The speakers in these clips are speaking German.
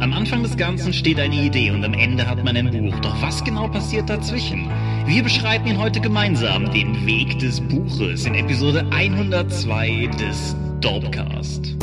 Am Anfang des Ganzen steht eine Idee und am Ende hat man ein Buch. Doch was genau passiert dazwischen? Wir beschreiten Ihnen heute gemeinsam den Weg des Buches in Episode 102 des Dorpcast.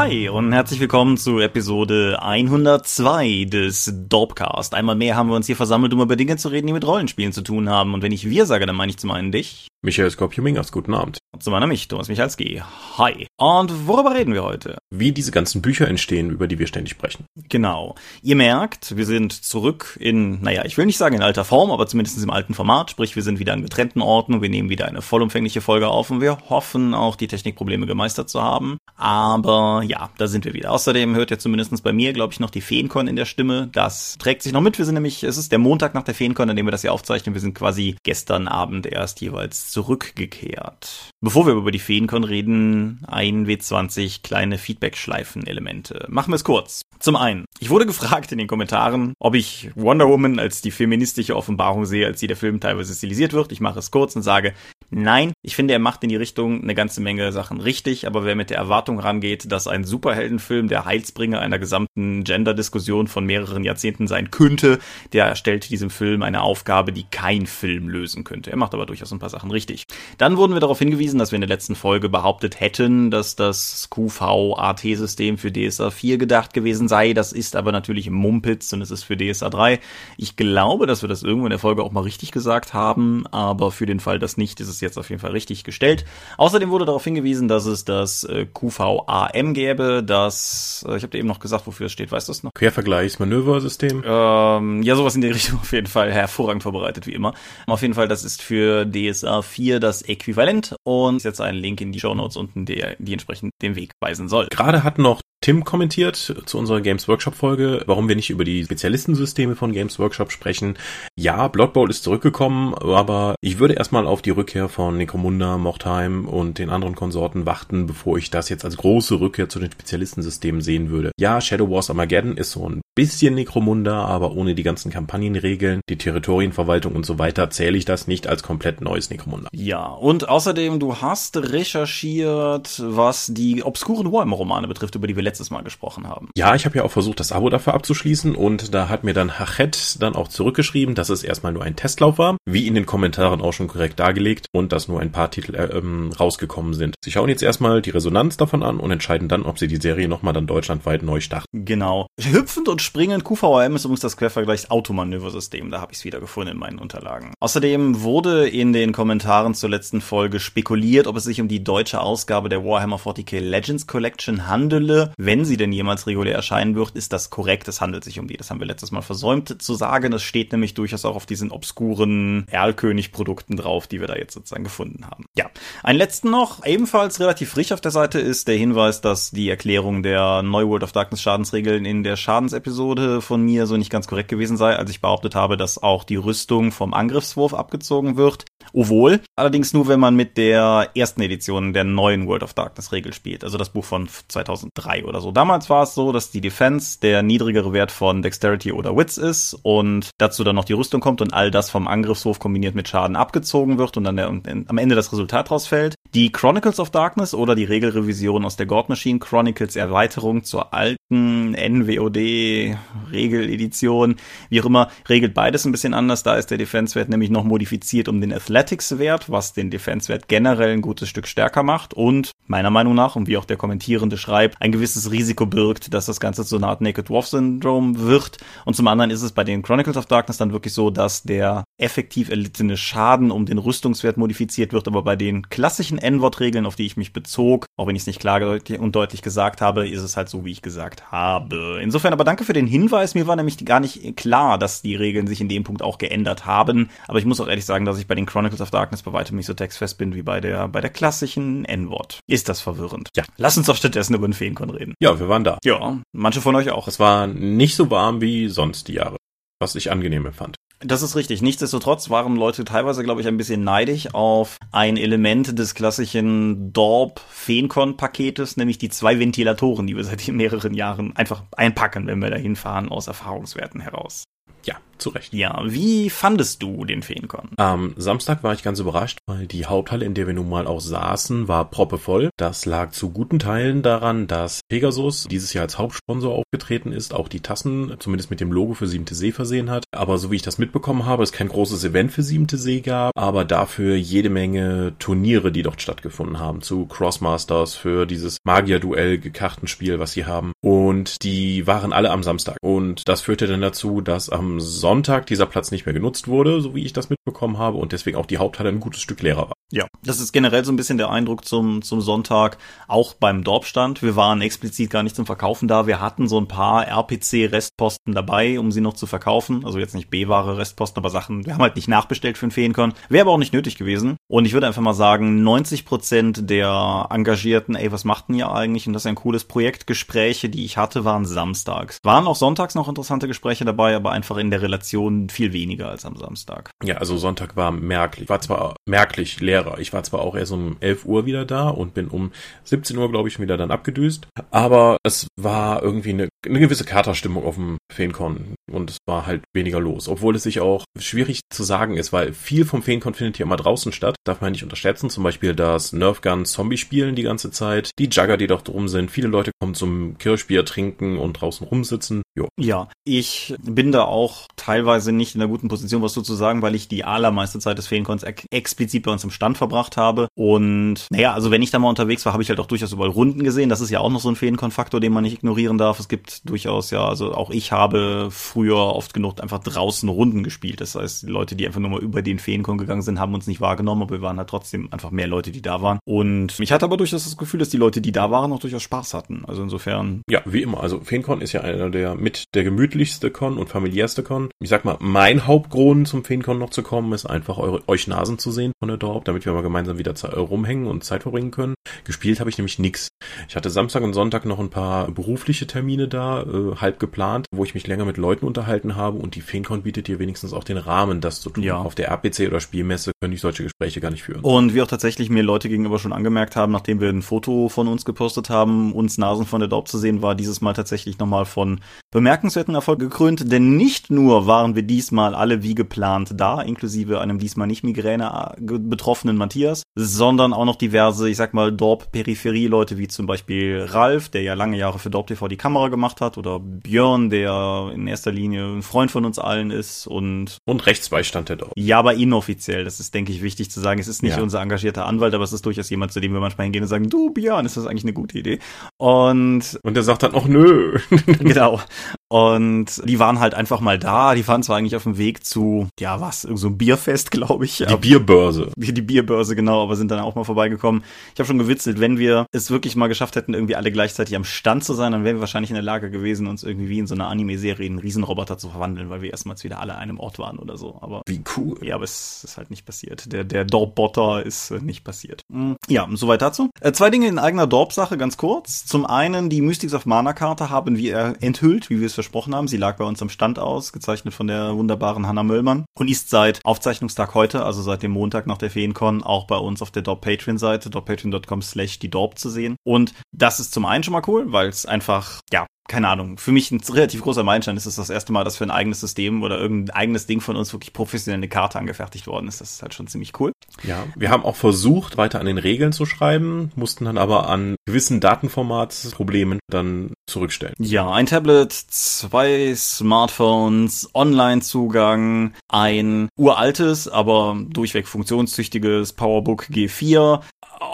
Hi und herzlich willkommen zu Episode 102 des Dorpcast. Einmal mehr haben wir uns hier versammelt, um über Dinge zu reden, die mit Rollenspielen zu tun haben. Und wenn ich wir sage, dann meine ich zum einen dich. Michael Skorpio-Mingers, guten Abend. Und zum anderen mich, Thomas Michalski. Hi. Und worüber reden wir heute? Wie diese ganzen Bücher entstehen, über die wir ständig sprechen. Genau. Ihr merkt, wir sind zurück in, naja, ich will nicht sagen in alter Form, aber zumindest im alten Format. Sprich, wir sind wieder an getrennten Orten und wir nehmen wieder eine vollumfängliche Folge auf und wir hoffen auch, die Technikprobleme gemeistert zu haben. Aber ja, da sind wir wieder. Außerdem hört ihr zumindest bei mir, glaube ich, noch die Feencon in der Stimme. Das trägt sich noch mit. Wir sind nämlich, es ist der Montag nach der Feencon, an dem wir das hier aufzeichnen. Wir sind quasi gestern Abend erst jeweils zurückgekehrt. Bevor wir über die Feencon reden, ein W20 kleine Feedback-Schleifen-Elemente. Machen wir es kurz. Zum einen, ich wurde gefragt in den Kommentaren, ob ich Wonder Woman als die feministische Offenbarung sehe, als die der Film teilweise stilisiert wird. Ich mache es kurz und sage, nein, ich finde, er macht in die Richtung eine ganze Menge Sachen richtig, aber wer mit der Erwartung rangeht, dass ein Superheldenfilm der Heilsbringer einer gesamten Gender-Diskussion von mehreren Jahrzehnten sein könnte, der stellt diesem Film eine Aufgabe, die kein Film lösen könnte. Er macht aber durchaus ein paar Sachen richtig. Dann wurden wir darauf hingewiesen, dass wir in der letzten Folge behauptet hätten, dass das QV-AT-System für DSA 4 gedacht gewesen sei. Das ist aber natürlich Mumpitz und es ist für DSA 3. Ich glaube, dass wir das irgendwo in der Folge auch mal richtig gesagt haben, aber für den Fall, dass nicht, ist es jetzt auf jeden Fall richtig gestellt. Außerdem wurde darauf hingewiesen, dass es das äh, QVAM gäbe, das, äh, ich habe dir eben noch gesagt, wofür es steht, weißt du es noch? Quervergleichsmanöversystem? Ähm, ja, sowas in die Richtung auf jeden Fall, hervorragend vorbereitet, wie immer. Auf jeden Fall, das ist für DSA 4 das Äquivalent und jetzt einen Link in die Show Notes unten, der die entsprechend den Weg weisen soll. Gerade hat noch Tim kommentiert zu unserer Games Workshop Folge, warum wir nicht über die Spezialistensysteme von Games Workshop sprechen. Ja, Blood Bowl ist zurückgekommen, aber ich würde erstmal auf die Rückkehr von Necromunda, Mordheim und den anderen Konsorten warten, bevor ich das jetzt als große Rückkehr zu den Spezialistensystemen sehen würde. Ja, Shadow Wars Armageddon ist so ein bisschen Necromunda, aber ohne die ganzen Kampagnenregeln, die Territorienverwaltung und so weiter zähle ich das nicht als komplett neues Necromunda. Ja, und außerdem, du hast recherchiert, was die obskuren Warhammer-Romane betrifft, über die wir letztes Mal gesprochen haben. Ja, ich habe ja auch versucht, das Abo dafür abzuschließen und da hat mir dann Hachet dann auch zurückgeschrieben, dass es erstmal nur ein Testlauf war, wie in den Kommentaren auch schon korrekt dargelegt und dass nur ein paar Titel äh, ähm, rausgekommen sind. Sie schauen jetzt erstmal die Resonanz davon an und entscheiden dann, ob sie die Serie nochmal dann deutschlandweit neu starten. Genau. Hüpfend und springend QVM ist übrigens das Quervergleich-Automanöversystem. Da habe ich es wieder gefunden in meinen Unterlagen. Außerdem wurde in den Kommentaren zur letzten Folge spekuliert, ob es sich um die deutsche Ausgabe der Warhammer 40k Legends Collection handele wenn sie denn jemals regulär erscheinen wird, ist das korrekt. Es handelt sich um die. Das haben wir letztes Mal versäumt zu sagen. Es steht nämlich durchaus auch auf diesen obskuren Erlkönig-Produkten drauf, die wir da jetzt sozusagen gefunden haben. Ja, einen letzten noch, ebenfalls relativ frisch auf der Seite ist der Hinweis, dass die Erklärung der Neu World of Darkness Schadensregeln in der Schadensepisode von mir so nicht ganz korrekt gewesen sei, als ich behauptet habe, dass auch die Rüstung vom Angriffswurf abgezogen wird. Obwohl, allerdings nur, wenn man mit der ersten Edition der neuen World of Darkness Regel spielt, also das Buch von 2003 oder so. Damals war es so, dass die Defense der niedrigere Wert von Dexterity oder Wits ist und dazu dann noch die Rüstung kommt und all das vom Angriffswurf kombiniert mit Schaden abgezogen wird und dann der, am Ende das Resultat rausfällt. Die Chronicles of Darkness oder die Regelrevision aus der God Machine Chronicles Erweiterung zur alten NWOD Regeledition, wie auch immer, regelt beides ein bisschen anders. Da ist der Defense-Wert nämlich noch modifiziert um den Athletics-Wert, was den Defense-Wert generell ein gutes Stück stärker macht und meiner Meinung nach, und wie auch der Kommentierende schreibt, ein gewisses Risiko birgt, dass das Ganze zu einer Art Naked Dwarf Syndrome wird. Und zum anderen ist es bei den Chronicles of Darkness dann wirklich so, dass der effektiv erlittene Schaden um den Rüstungswert modifiziert wird, aber bei den klassischen N-Wort-Regeln, auf die ich mich bezog, auch wenn ich es nicht klar und deutlich gesagt habe, ist es halt so, wie ich gesagt habe. Insofern aber danke für den Hinweis. Mir war nämlich gar nicht klar, dass die Regeln sich in dem Punkt auch geändert haben. Aber ich muss auch ehrlich sagen, dass ich bei den Chronicles of Darkness bei weitem nicht so textfest bin wie bei der, bei der klassischen N-Wort. Ist das verwirrend? Ja. Lass uns doch stattdessen über den Feenkon reden. Ja, wir waren da. Ja, manche von euch auch. Es war nicht so warm wie sonst die Jahre, was ich angenehm empfand. Das ist richtig. Nichtsdestotrotz waren Leute teilweise, glaube ich, ein bisschen neidisch auf ein Element des klassischen Dorp-Feencon-Paketes, nämlich die zwei Ventilatoren, die wir seit mehreren Jahren einfach einpacken, wenn wir dahin fahren, aus Erfahrungswerten heraus. Ja, zu Recht. Ja, wie fandest du den Feencon? Am Samstag war ich ganz überrascht, weil die Haupthalle, in der wir nun mal auch saßen, war proppevoll. Das lag zu guten Teilen daran, dass Pegasus dieses Jahr als Hauptsponsor aufgetreten ist, auch die Tassen, zumindest mit dem Logo für Siebte See versehen hat. Aber so wie ich das mitbekommen habe, es kein großes Event für Siebte See gab, aber dafür jede Menge Turniere, die dort stattgefunden haben, zu Crossmasters für dieses Magier-Duell-Gekartenspiel, was sie haben. Und die waren alle am Samstag. Und das führte dann dazu, dass am Sonntag dieser Platz nicht mehr genutzt wurde, so wie ich das mitbekommen habe, und deswegen auch die Haupthalle ein gutes Stück leerer war. Ja, das ist generell so ein bisschen der Eindruck zum, zum Sonntag, auch beim Dorpstand. Wir waren explizit gar nicht zum Verkaufen da. Wir hatten so ein paar RPC-Restposten dabei, um sie noch zu verkaufen. Also jetzt nicht B-Ware Restposten, aber Sachen, wir haben halt nicht nachbestellt für den Feencon. Wäre aber auch nicht nötig gewesen. Und ich würde einfach mal sagen, 90 Prozent der Engagierten, ey, was machten ihr eigentlich? Und das ist ein cooles Projekt. Gespräche, die ich hatte, waren samstags. Waren auch sonntags noch interessante Gespräche dabei, aber einfach in der Relation viel weniger als am Samstag. Ja, also Sonntag war merklich, war zwar merklich leerer. Ich war zwar auch erst um 11 Uhr wieder da und bin um 17 Uhr, glaube ich, wieder dann abgedüst, aber es war irgendwie eine, eine gewisse Katerstimmung auf dem Feencon und es war halt weniger los, obwohl es sich auch schwierig zu sagen ist, weil viel vom Feencon findet hier immer draußen statt, darf man nicht unterschätzen, zum Beispiel das Nerfgun Zombie spielen die ganze Zeit, die Jugger, die doch drum sind, viele Leute kommen zum Kirschbier trinken und draußen rumsitzen, jo. Ja, ich bin da auch teilweise nicht in einer guten Position, was so zu sagen, weil ich die allermeiste Zeit des Feencons explizit bei uns im Stand verbracht habe. Und naja, also wenn ich da mal unterwegs war, habe ich halt auch durchaus überall Runden gesehen. Das ist ja auch noch so ein Feencon-Faktor, den man nicht ignorieren darf. Es gibt durchaus ja, also auch ich habe früher oft genug einfach draußen Runden gespielt. Das heißt, die Leute, die einfach nur mal über den Feencon gegangen sind, haben uns nicht wahrgenommen, aber wir waren halt trotzdem einfach mehr Leute, die da waren. Und ich hatte aber durchaus das Gefühl, dass die Leute, die da waren, auch durchaus Spaß hatten. Also insofern. Ja, wie immer. Also Feencon ist ja einer der mit der gemütlichste Con und familiärste Con. Ich sag mal, mein Hauptgrund zum Feencon noch zu kommen, ist einfach eure, euch Nasen zu sehen von der Dorp, damit wir mal gemeinsam wieder rumhängen und Zeit verbringen können. Gespielt habe ich nämlich nix. Ich hatte Samstag und Sonntag noch ein paar berufliche Termine da, äh, halb geplant, wo ich mich länger mit Leuten unterhalten habe und die Feencon bietet dir wenigstens auch den Rahmen, das zu tun. Ja. Auf der RPC oder Spielmesse könnte ich solche Gespräche gar nicht führen. Und wie auch tatsächlich mir Leute gegenüber schon angemerkt haben, nachdem wir ein Foto von uns gepostet haben, uns Nasen von der Dorp zu sehen, war dieses Mal tatsächlich nochmal von bemerkenswerten Erfolg gekrönt, denn nicht nur waren wir diesmal alle wie geplant da, inklusive einem diesmal nicht Migräne äh, betroffenen Matthias, sondern auch noch diverse, ich sag mal, Dorp-Peripherie-Leute, wie zum Beispiel Ralf, der ja lange Jahre für Dorp TV die Kamera gemacht hat, oder Björn, der in erster Linie ein Freund von uns allen ist und... Und Rechtsbeistand der Dorp. Ja, aber inoffiziell, das ist, denke ich, wichtig zu sagen. Es ist nicht ja. unser engagierter Anwalt, aber es ist durchaus jemand, zu dem wir manchmal hingehen und sagen, du Björn, ist das eigentlich eine gute Idee? Und... Und der sagt dann auch, nö. genau. Und die waren halt einfach mal da. Die waren zwar eigentlich auf dem Weg zu, ja was, so ein Bierfest, glaube ich. Die Bierbörse. Die, die Bierbörse, genau, aber sind dann auch mal vorbeigekommen. Ich habe schon gewitzelt, wenn wir es wirklich mal geschafft hätten, irgendwie alle gleichzeitig am Stand zu sein, dann wären wir wahrscheinlich in der Lage gewesen, uns irgendwie wie in so einer Anime-Serie in Riesenroboter zu verwandeln, weil wir erstmals wieder alle an einem Ort waren oder so. Aber wie cool. Ja, aber es ist halt nicht passiert. Der, der Dorp-Botter ist äh, nicht passiert. Mhm. Ja, soweit dazu. Äh, zwei Dinge in eigener Dorp-Sache, ganz kurz. Zum einen, die Mystics of Mana-Karte haben wir enthüllt, wie wir es versprochen haben. Sie lag bei uns am Stand aus, gezeichnet von der wunderbaren Hanna Möllmann und ist seit Aufzeichnungstag heute, also seit dem Montag nach der Feencon, auch bei uns auf der Dorp Patreon-Seite, dorppatreon.com slash die Dorp zu sehen. Und das ist zum einen schon mal cool, weil es einfach, ja, keine Ahnung, für mich ein relativ großer Meilenstein ist es das erste Mal, dass für ein eigenes System oder irgendein eigenes Ding von uns wirklich professionell eine Karte angefertigt worden ist. Das ist halt schon ziemlich cool. Ja, wir haben auch versucht, weiter an den Regeln zu schreiben, mussten dann aber an gewissen Datenformatsproblemen dann zurückstellen. Ja, ein Tablet, zwei Smartphones, Online-Zugang, ein uraltes, aber durchweg funktionstüchtiges PowerBook G4,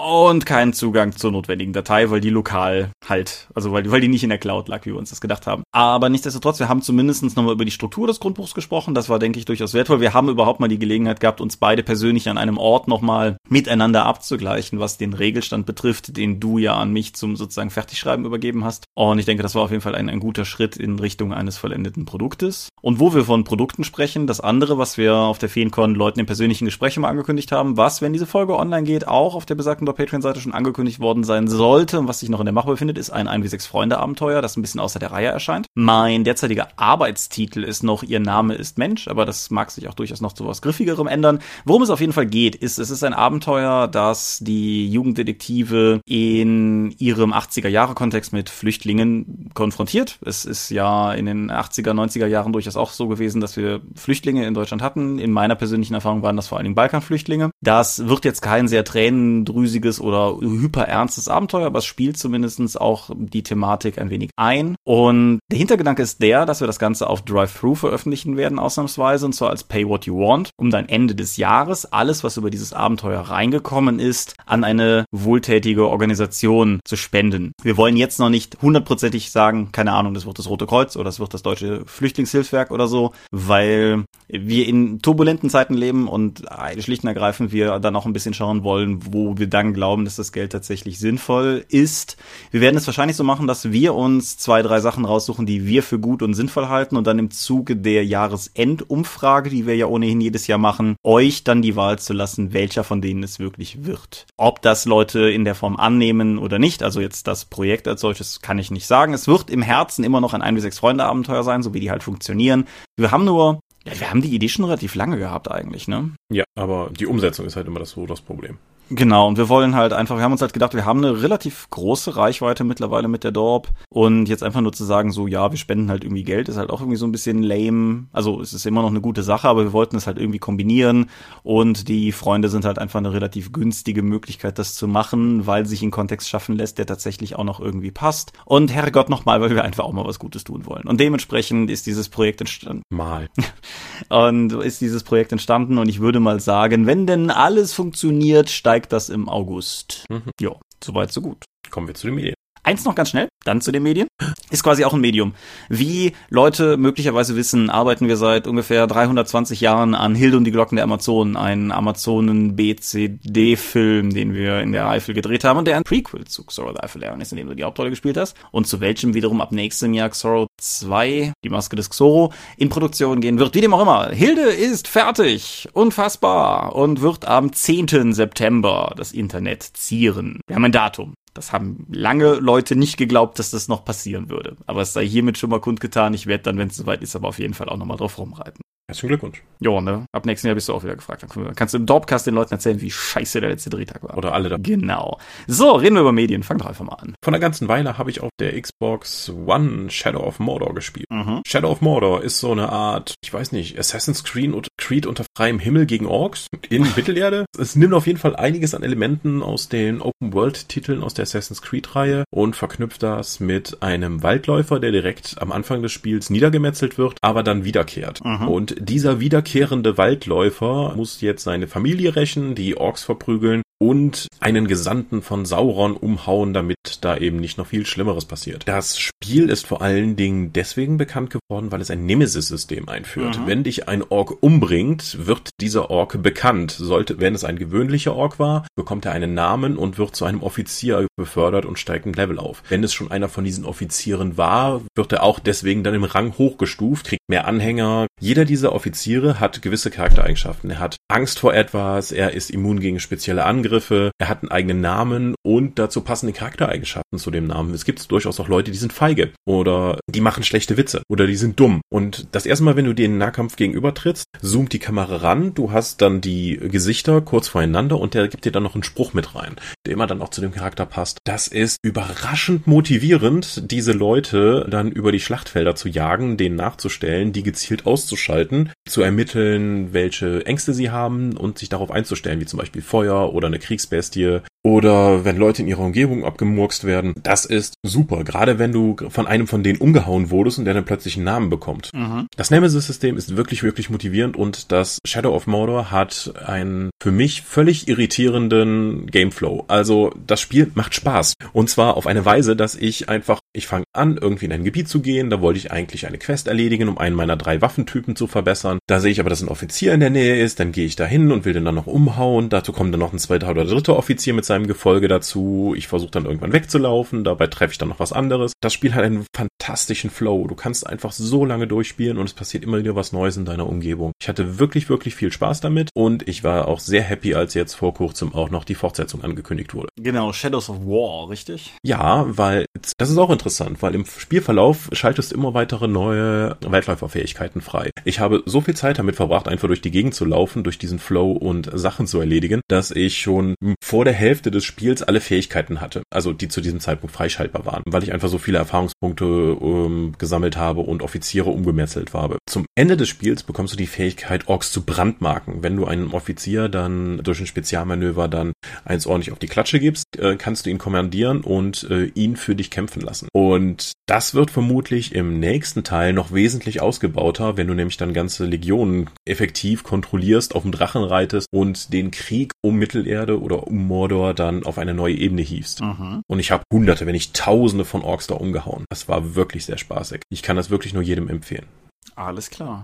und keinen Zugang zur notwendigen Datei, weil die lokal halt, also weil, weil die nicht in der Cloud lag, wie wir uns das gedacht haben. Aber nichtsdestotrotz, wir haben zumindest nochmal über die Struktur des Grundbuchs gesprochen. Das war, denke ich, durchaus wertvoll. Wir haben überhaupt mal die Gelegenheit gehabt, uns beide persönlich an einem Ort nochmal miteinander abzugleichen, was den Regelstand betrifft, den du ja an mich zum sozusagen Fertigschreiben übergeben hast. Und ich denke, das war auf jeden Fall ein, ein guter Schritt in Richtung eines vollendeten Produktes. Und wo wir von Produkten sprechen, das andere, was wir auf der FeenCon Leuten im persönlichen Gespräch immer angekündigt haben, was, wenn diese Folge online geht, auch auf der besagten Patreon-Seite schon angekündigt worden sein sollte und was sich noch in der Mache befindet, ist ein 1v6 Freunde-Abenteuer, das ein bisschen außer der Reihe erscheint. Mein derzeitiger Arbeitstitel ist noch Ihr Name ist Mensch, aber das mag sich auch durchaus noch zu was Griffigerem ändern. Worum es auf jeden Fall geht, ist, es ist ein Abenteuer, das die Jugenddetektive in ihrem 80er-Jahre-Kontext mit Flüchtlingen konfrontiert. Es ist ja in den 80er, 90er Jahren durchaus auch so gewesen, dass wir Flüchtlinge in Deutschland hatten. In meiner persönlichen Erfahrung waren das vor allen Dingen Balkanflüchtlinge. Das wird jetzt kein sehr tränendrüsiges oder hyperernstes Abenteuer, aber es spielt zumindestens auch die Thematik ein wenig ein. Und der Hintergedanke ist der, dass wir das Ganze auf Drive-Thru veröffentlichen werden, ausnahmsweise, und zwar als Pay What You Want, um dann Ende des Jahres alles, was über dieses Abenteuer reingekommen ist, an eine wohltätige Organisation zu spenden. Wir wollen jetzt noch nicht hundertprozentig sagen, keine Ahnung, das wird das Rote Kreuz oder das wird das Deutsche Flüchtlingshilfswerk oder so, weil wir in turbulenten Zeiten leben und schlicht und ergreifend wir dann auch ein bisschen schauen wollen, wo wir dann glauben, dass das Geld tatsächlich sinnvoll ist. Wir werden es wahrscheinlich so machen, dass wir uns zwei, drei Sachen raussuchen, die wir für gut und sinnvoll halten und dann im Zuge der Jahresendumfrage, die wir ja ohnehin jedes Jahr machen, euch dann die Wahl zu lassen, welcher von denen es wirklich wird. Ob das Leute in der Form annehmen oder nicht, also jetzt das Projekt als solches kann ich nicht sagen. Es wird im Herzen immer noch ein 1 bis 6 Freunde Abenteuer sein, so wie die halt funktionieren. Wir haben nur ja, wir haben die Idee schon relativ lange gehabt eigentlich, ne? Ja, aber die Umsetzung ist halt immer das so das Problem. Genau, und wir wollen halt einfach, wir haben uns halt gedacht, wir haben eine relativ große Reichweite mittlerweile mit der Dorp und jetzt einfach nur zu sagen, so ja, wir spenden halt irgendwie Geld, ist halt auch irgendwie so ein bisschen lame. Also es ist immer noch eine gute Sache, aber wir wollten es halt irgendwie kombinieren und die Freunde sind halt einfach eine relativ günstige Möglichkeit, das zu machen, weil sich ein Kontext schaffen lässt, der tatsächlich auch noch irgendwie passt. Und Herrgott nochmal, weil wir einfach auch mal was Gutes tun wollen. Und dementsprechend ist dieses Projekt entstanden. Mal. und ist dieses Projekt entstanden und ich würde mal sagen, wenn denn alles funktioniert, steigt steigt das im August. Mhm. Ja, soweit, so gut. Kommen wir zu den Medien. Eins noch ganz schnell, dann zu den Medien. Ist quasi auch ein Medium. Wie Leute möglicherweise wissen, arbeiten wir seit ungefähr 320 Jahren an Hilde und die Glocken der Amazonen, einen Amazonen-BCD-Film, den wir in der Eifel gedreht haben und der ein Prequel zu Xoro the Eifel ist, in dem du die Hauptrolle gespielt hast und zu welchem wiederum ab nächstem Jahr Xoro 2, die Maske des Xoro, in Produktion gehen wird. Wie dem auch immer. Hilde ist fertig, unfassbar und wird am 10. September das Internet zieren. Wir haben ein Datum. Das haben lange Leute nicht geglaubt, dass das noch passieren würde. Aber es sei hiermit schon mal kundgetan. Ich werde dann, wenn es soweit ist, aber auf jeden Fall auch nochmal drauf rumreiten. Herzlichen Glückwunsch. Jo, ne? Ab nächsten Jahr bist du auch wieder gefragt. Dann wir, kannst du im Dorpcast den Leuten erzählen, wie scheiße der letzte Drehtag war. Oder alle da. Genau. So, reden wir über Medien. Fang doch einfach mal an. Von einer ganzen Weile habe ich auf der Xbox One Shadow of Mordor gespielt. Mhm. Shadow of Mordor ist so eine Art, ich weiß nicht, Assassin's Creed, Creed unter freiem Himmel gegen Orks in Mittelerde. Es nimmt auf jeden Fall einiges an Elementen aus den Open-World-Titeln aus der Assassin's Creed-Reihe und verknüpft das mit einem Waldläufer, der direkt am Anfang des Spiels niedergemetzelt wird, aber dann wiederkehrt. Mhm. Und dieser wiederkehrende Waldläufer muss jetzt seine Familie rächen, die Orks verprügeln und einen Gesandten von Sauron umhauen, damit da eben nicht noch viel Schlimmeres passiert. Das Spiel ist vor allen Dingen deswegen bekannt geworden, weil es ein Nemesis-System einführt. Mhm. Wenn dich ein Ork umbringt, wird dieser Ork bekannt. Sollte, wenn es ein gewöhnlicher Ork war, bekommt er einen Namen und wird zu einem Offizier befördert und steigt ein Level auf. Wenn es schon einer von diesen Offizieren war, wird er auch deswegen dann im Rang hochgestuft, kriegt mehr Anhänger. Jeder dieser Offiziere hat gewisse Charaktereigenschaften. Er hat Angst vor etwas, er ist immun gegen spezielle Angriffe, er hat einen eigenen Namen und dazu passende Charaktereigenschaften zu dem Namen. Es gibt durchaus auch Leute, die sind feige oder die machen schlechte Witze oder die sind dumm. Und das erste Mal, wenn du in Nahkampf gegenüber trittst, zoomt die Kamera ran, du hast dann die Gesichter kurz voreinander und der gibt dir dann noch einen Spruch mit rein, der immer dann auch zu dem Charakter passt. Das ist überraschend motivierend, diese Leute dann über die Schlachtfelder zu jagen, denen nachzustellen, die gezielt auszuschalten, zu ermitteln, welche Ängste sie haben und sich darauf einzustellen, wie zum Beispiel Feuer oder eine eine Kriegsbestie oder wenn Leute in ihrer Umgebung abgemurkst werden. Das ist super, gerade wenn du von einem von denen umgehauen wurdest und der dann plötzlich einen Namen bekommt. Mhm. Das Nemesis-System ist wirklich, wirklich motivierend und das Shadow of Mordor hat einen für mich völlig irritierenden Gameflow. Also das Spiel macht Spaß und zwar auf eine Weise, dass ich einfach, ich fange an, irgendwie in ein Gebiet zu gehen, da wollte ich eigentlich eine Quest erledigen, um einen meiner drei Waffentypen zu verbessern. Da sehe ich aber, dass ein Offizier in der Nähe ist, dann gehe gehe ich da hin und will den dann noch umhauen. Dazu kommt dann noch ein zweiter oder dritter Offizier mit seinem Gefolge dazu. Ich versuche dann irgendwann wegzulaufen, dabei treffe ich dann noch was anderes. Das Spiel hat einen fantastischen Flow. Du kannst einfach so lange durchspielen und es passiert immer wieder was Neues in deiner Umgebung. Ich hatte wirklich, wirklich viel Spaß damit und ich war auch sehr happy, als jetzt vor kurzem auch noch die Fortsetzung angekündigt wurde. Genau, Shadows of War, richtig? Ja, weil das ist auch interessant, weil im Spielverlauf schaltest du immer weitere neue Weitläuferfähigkeiten frei. Ich habe so viel Zeit damit verbracht, einfach durch die Gegend zu laufen, durch diesen Flow und Sachen zu erledigen, dass ich schon vor der Hälfte des Spiels alle Fähigkeiten hatte, also die zu diesem Zeitpunkt freischaltbar waren, weil ich einfach so viele Erfahrungspunkte ähm, gesammelt habe und Offiziere umgemetzelt habe. Zum Ende des Spiels bekommst du die Fähigkeit, Orks zu brandmarken. Wenn du einem Offizier dann durch ein Spezialmanöver dann eins ordentlich auf die Klatsche gibst, äh, kannst du ihn kommandieren und äh, ihn für dich kämpfen lassen. Und das wird vermutlich im nächsten Teil noch wesentlich ausgebauter, wenn du nämlich dann ganze Legionen effektiv kontrollierst, auf dem Drachen reitest und den Krieg um Mittelerde oder um Mordor dann auf eine neue Ebene hiefst. Mhm. Und ich habe hunderte, wenn nicht tausende von Orks da umgehauen. Das war wirklich sehr spaßig. Ich kann das wirklich nur jedem empfehlen. Alles klar.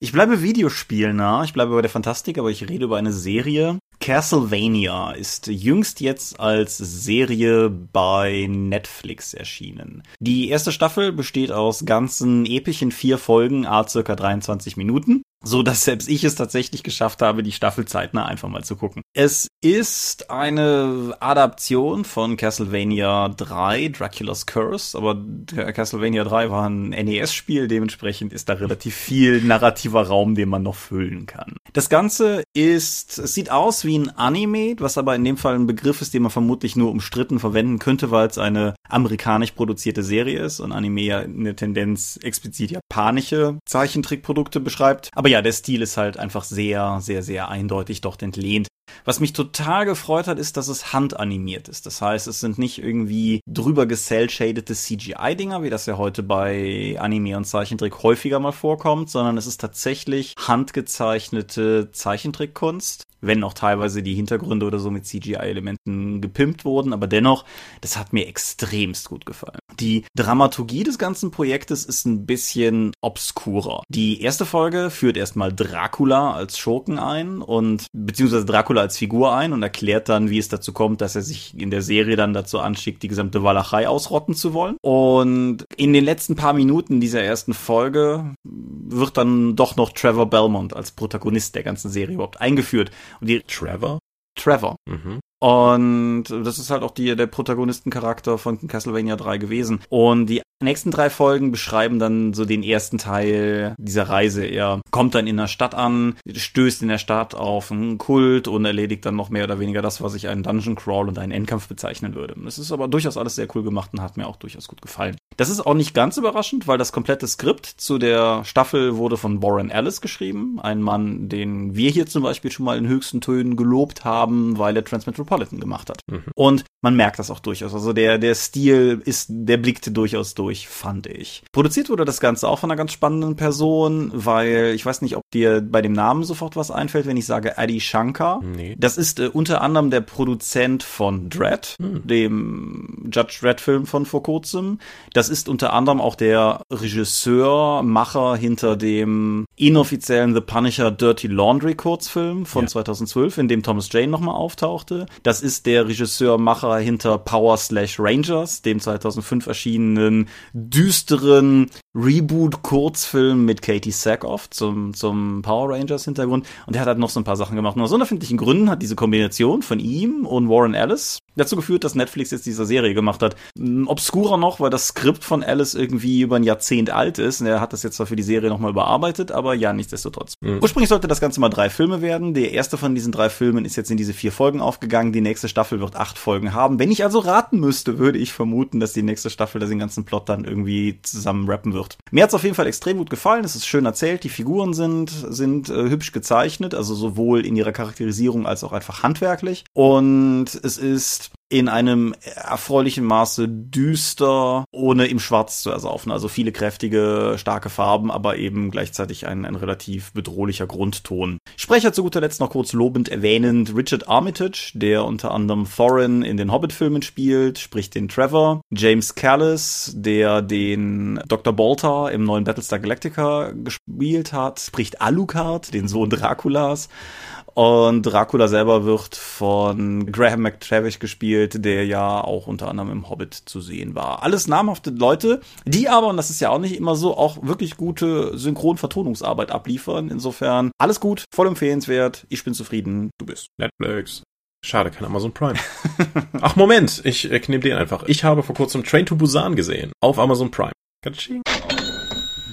Ich bleibe Videospielen nah, ich bleibe bei der Fantastik, aber ich rede über eine Serie. Castlevania ist jüngst jetzt als Serie bei Netflix erschienen. Die erste Staffel besteht aus ganzen epischen vier Folgen, a circa 23 Minuten so dass selbst ich es tatsächlich geschafft habe, die Staffel zeitnah einfach mal zu gucken. Es ist eine Adaption von Castlevania 3, Dracula's Curse, aber Castlevania 3 war ein NES-Spiel, dementsprechend ist da relativ viel narrativer Raum, den man noch füllen kann. Das Ganze ist, es sieht aus wie ein Anime, was aber in dem Fall ein Begriff ist, den man vermutlich nur umstritten verwenden könnte, weil es eine amerikanisch produzierte Serie ist und Anime ja eine Tendenz explizit japanische Zeichentrickprodukte beschreibt. Aber ja, der Stil ist halt einfach sehr, sehr, sehr eindeutig dort entlehnt. Was mich total gefreut hat, ist, dass es handanimiert ist. Das heißt, es sind nicht irgendwie drüber gecell-shadete CGI-Dinger, wie das ja heute bei Anime und Zeichentrick häufiger mal vorkommt, sondern es ist tatsächlich handgezeichnete Zeichentrickkunst wenn auch teilweise die Hintergründe oder so mit CGI-Elementen gepimpt wurden, aber dennoch, das hat mir extremst gut gefallen. Die Dramaturgie des ganzen Projektes ist ein bisschen obskurer. Die erste Folge führt erstmal Dracula als Schurken ein und beziehungsweise Dracula als Figur ein und erklärt dann, wie es dazu kommt, dass er sich in der Serie dann dazu anschickt, die gesamte Walachei ausrotten zu wollen. Und in den letzten paar Minuten dieser ersten Folge wird dann doch noch Trevor Belmont als Protagonist der ganzen Serie überhaupt eingeführt. Und die Trevor? Trevor. Mhm. Und das ist halt auch die, der Protagonistencharakter von Castlevania 3 gewesen. Und die nächsten drei Folgen beschreiben dann so den ersten Teil dieser Reise. Er kommt dann in der Stadt an, stößt in der Stadt auf einen Kult und erledigt dann noch mehr oder weniger das, was ich einen Dungeon Crawl und einen Endkampf bezeichnen würde. Es ist aber durchaus alles sehr cool gemacht und hat mir auch durchaus gut gefallen. Das ist auch nicht ganz überraschend, weil das komplette Skript zu der Staffel wurde von Warren Ellis geschrieben. Ein Mann, den wir hier zum Beispiel schon mal in höchsten Tönen gelobt haben, weil er Transmetropolitan gemacht hat. Mhm. Und man merkt das auch durchaus. Also der, der Stil ist, der blickte durchaus durch, fand ich. Produziert wurde das Ganze auch von einer ganz spannenden Person, weil ich weiß nicht, ob dir bei dem Namen sofort was einfällt, wenn ich sage Adi Shankar. Nee. Das ist äh, unter anderem der Produzent von Dread, mhm. dem Judge Dread Film von vor kurzem. Das ist unter anderem auch der Regisseur, Macher hinter dem inoffiziellen The Punisher Dirty Laundry Kurzfilm von ja. 2012, in dem Thomas Jane nochmal auftauchte. Das ist der Regisseur, Macher hinter Power Slash Rangers, dem 2005 erschienenen düsteren Reboot-Kurzfilm mit Katie Sackhoff zum, zum Power Rangers Hintergrund. Und der hat halt noch so ein paar Sachen gemacht. Und aus unerfindlichen Gründen hat diese Kombination von ihm und Warren Ellis dazu geführt, dass Netflix jetzt diese Serie gemacht hat. Obskurer noch, weil das Skript von Alice irgendwie über ein Jahrzehnt alt ist. Und er hat das jetzt zwar für die Serie nochmal überarbeitet, aber ja, nichtsdestotrotz. Mhm. Ursprünglich sollte das Ganze mal drei Filme werden. Der erste von diesen drei Filmen ist jetzt in diese vier Folgen aufgegangen. Die nächste Staffel wird acht Folgen haben. Wenn ich also raten müsste, würde ich vermuten, dass die nächste Staffel den ganzen Plot dann irgendwie zusammen rappen wird. Mir hat es auf jeden Fall extrem gut gefallen. Es ist schön erzählt. Die Figuren sind, sind äh, hübsch gezeichnet, also sowohl in ihrer Charakterisierung als auch einfach handwerklich. Und es ist in einem erfreulichen Maße düster, ohne im Schwarz zu ersaufen. Also viele kräftige, starke Farben, aber eben gleichzeitig ein, ein relativ bedrohlicher Grundton. Sprecher zu guter Letzt noch kurz lobend erwähnend Richard Armitage, der unter anderem Thorin in den Hobbit-Filmen spielt, spricht den Trevor. James Callis, der den Dr. Bolter im neuen Battlestar Galactica gespielt hat, spricht Alucard, den Sohn Draculas. Und Dracula selber wird von Graham McTavish gespielt, der ja auch unter anderem im Hobbit zu sehen war. Alles namhafte Leute, die aber, und das ist ja auch nicht immer so, auch wirklich gute Synchron-Vertonungsarbeit abliefern. Insofern alles gut, voll empfehlenswert. Ich bin zufrieden. Du bist. Netflix. Schade, kein Amazon Prime. Ach, Moment, ich äh, nehme den einfach. Ich habe vor kurzem Train to Busan gesehen. Auf Amazon Prime.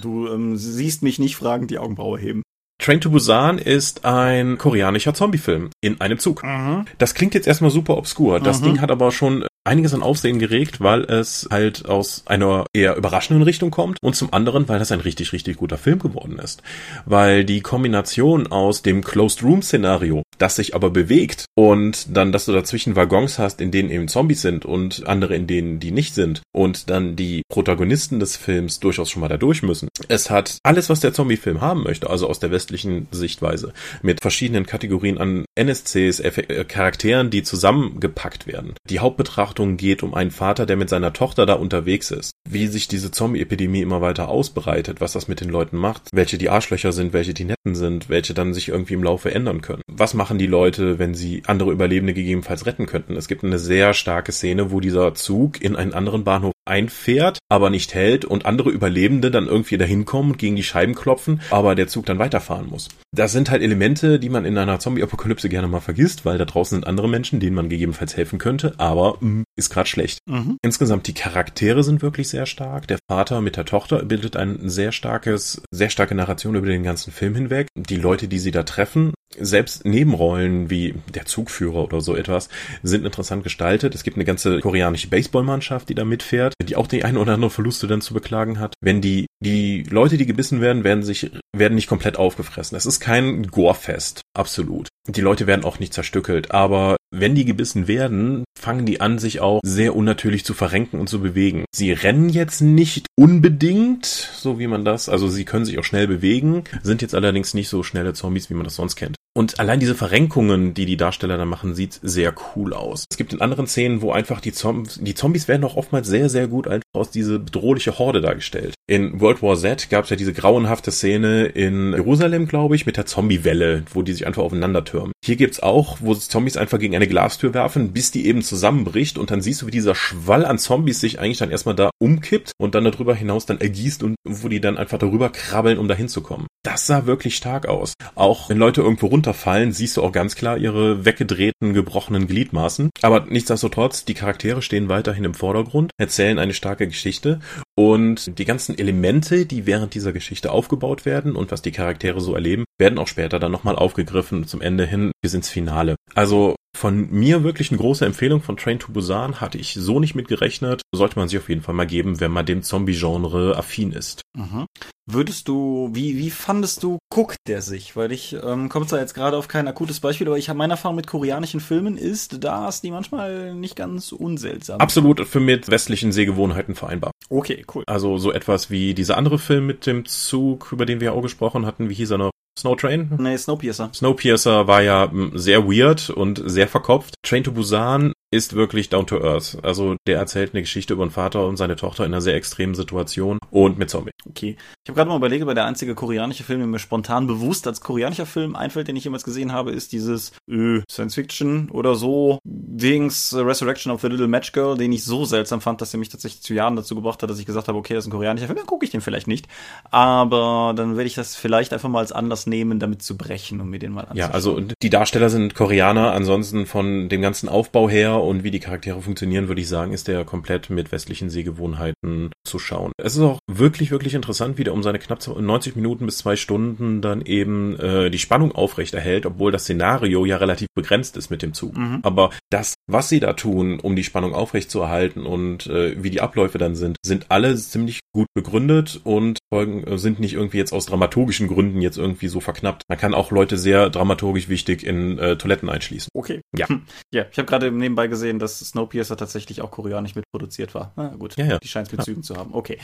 Du ähm, siehst mich nicht fragend die Augenbraue heben. Train to Busan ist ein koreanischer Zombiefilm in einem Zug. Mhm. Das klingt jetzt erstmal super obskur. Das mhm. Ding hat aber schon einiges an Aufsehen geregt, weil es halt aus einer eher überraschenden Richtung kommt und zum anderen, weil das ein richtig, richtig guter Film geworden ist. Weil die Kombination aus dem Closed Room Szenario, das sich aber bewegt und dann, dass du dazwischen Waggons hast, in denen eben Zombies sind und andere, in denen die nicht sind und dann die Protagonisten des Films durchaus schon mal da durch müssen. Es hat alles, was der Zombie-Film haben möchte, also aus der westlichen Sichtweise, mit verschiedenen Kategorien an NSCs, Effek äh, Charakteren, die zusammengepackt werden. Die Hauptbetrachtung geht um einen Vater, der mit seiner Tochter da unterwegs ist. Wie sich diese Zombie-Epidemie immer weiter ausbreitet, was das mit den Leuten macht, welche die Arschlöcher sind, welche die netten sind, welche dann sich irgendwie im Laufe ändern können. Was machen die Leute, wenn sie andere Überlebende gegebenenfalls retten könnten? Es gibt eine sehr starke Szene, wo dieser Zug in einen anderen Bahnhof einfährt, aber nicht hält und andere Überlebende dann irgendwie dahin kommen und gegen die Scheiben klopfen, aber der Zug dann weiterfahren muss. Das sind halt Elemente, die man in einer Zombie-Apokalypse gerne mal vergisst, weil da draußen sind andere Menschen, denen man gegebenenfalls helfen könnte, aber mh, mm, ist gerade schlecht. Mhm. Insgesamt die Charaktere sind wirklich sehr stark. Der Vater mit der Tochter bildet ein sehr starkes, sehr starke Narration über den ganzen Film hinweg. Die Leute, die sie da treffen, selbst Nebenrollen wie der Zugführer oder so etwas sind interessant gestaltet. Es gibt eine ganze koreanische Baseballmannschaft, die da mitfährt, die auch die ein oder andere Verluste dann zu beklagen hat. Wenn die, die Leute, die gebissen werden, werden sich, werden nicht komplett aufgefressen. Es ist kein Gorefest. Absolut. Die Leute werden auch nicht zerstückelt, aber wenn die gebissen werden, fangen die an, sich auch sehr unnatürlich zu verrenken und zu bewegen. Sie rennen jetzt nicht unbedingt, so wie man das, also sie können sich auch schnell bewegen, sind jetzt allerdings nicht so schnelle Zombies, wie man das sonst kennt. Und allein diese Verrenkungen, die die Darsteller da machen, sieht sehr cool aus. Es gibt in anderen Szenen, wo einfach die Zombies, die Zombies werden auch oftmals sehr, sehr gut einfach aus diese bedrohliche Horde dargestellt. In World War Z gab es ja diese grauenhafte Szene in Jerusalem, glaube ich, mit der Zombiewelle, wo die sich einfach aufeinander türmen. Hier gibt's auch, wo Zombies einfach gegen eine Glastür werfen, bis die eben zusammenbricht und dann siehst du, wie dieser Schwall an Zombies sich eigentlich dann erstmal da umkippt und dann darüber hinaus dann ergießt und wo die dann einfach darüber krabbeln, um da hinzukommen. Das sah wirklich stark aus. Auch wenn Leute irgendwo runterfallen, siehst du auch ganz klar ihre weggedrehten, gebrochenen Gliedmaßen. Aber nichtsdestotrotz, die Charaktere stehen weiterhin im Vordergrund, erzählen eine starke Geschichte und die ganzen Elemente, die während dieser Geschichte aufgebaut werden und was die Charaktere so erleben, werden auch später dann nochmal aufgegriffen zum Ende hin bis ins Finale. Also von mir wirklich eine große Empfehlung von Train to Busan hatte ich so nicht mit gerechnet. Sollte man sich auf jeden Fall mal geben, wenn man dem Zombie-Genre affin ist. Mhm. Würdest du, wie, wie fandest du, guckt der sich? Weil ich ähm, komme zwar jetzt gerade auf kein akutes Beispiel, aber ich habe meine Erfahrung mit koreanischen Filmen ist, da ist die manchmal nicht ganz unseltsam. Absolut für mit westlichen Sehgewohnheiten vereinbar. Okay, cool. Also so etwas wie dieser andere Film mit dem Zug, über den wir auch gesprochen hatten, wie hieß er noch? Snow Train? Nee, Snowpiercer. Snowpiercer war ja hm, sehr weird und sehr verkopft. Train to Busan ist wirklich down to earth. Also der erzählt eine Geschichte über einen Vater und seine Tochter in einer sehr extremen Situation und mit Zombie. Okay. Ich habe gerade mal überlegt, weil der einzige koreanische Film, der mir spontan bewusst als koreanischer Film einfällt, den ich jemals gesehen habe, ist dieses äh, Science Fiction oder so Dings Resurrection of the Little Match Girl, den ich so seltsam fand, dass er mich tatsächlich zu Jahren dazu gebracht hat, dass ich gesagt habe, okay, das ist ein koreanischer Film, dann gucke ich den vielleicht nicht. Aber dann werde ich das vielleicht einfach mal als Anlass nehmen, damit zu brechen und mir den mal anzuschauen. Ja, also die Darsteller sind Koreaner, ansonsten von dem ganzen Aufbau her und wie die Charaktere funktionieren, würde ich sagen, ist der komplett mit westlichen Sehgewohnheiten zu schauen. Es ist auch wirklich, wirklich interessant, wie der um seine knapp 90 Minuten bis zwei Stunden dann eben äh, die Spannung aufrechterhält, obwohl das Szenario ja relativ begrenzt ist mit dem Zug. Mhm. Aber das, was sie da tun, um die Spannung aufrechtzuerhalten und äh, wie die Abläufe dann sind, sind alle ziemlich gut begründet und folgen, äh, sind nicht irgendwie jetzt aus dramaturgischen Gründen jetzt irgendwie so verknappt. Man kann auch Leute sehr dramaturgisch wichtig in äh, Toiletten einschließen. Okay. Ja. Ja, ich habe gerade nebenbei gesehen, dass Snowpiercer tatsächlich auch koreanisch mitproduziert war. Na gut, ja, ja. die scheint Bezügen ja. zu haben. Okay.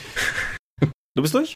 Du bist durch?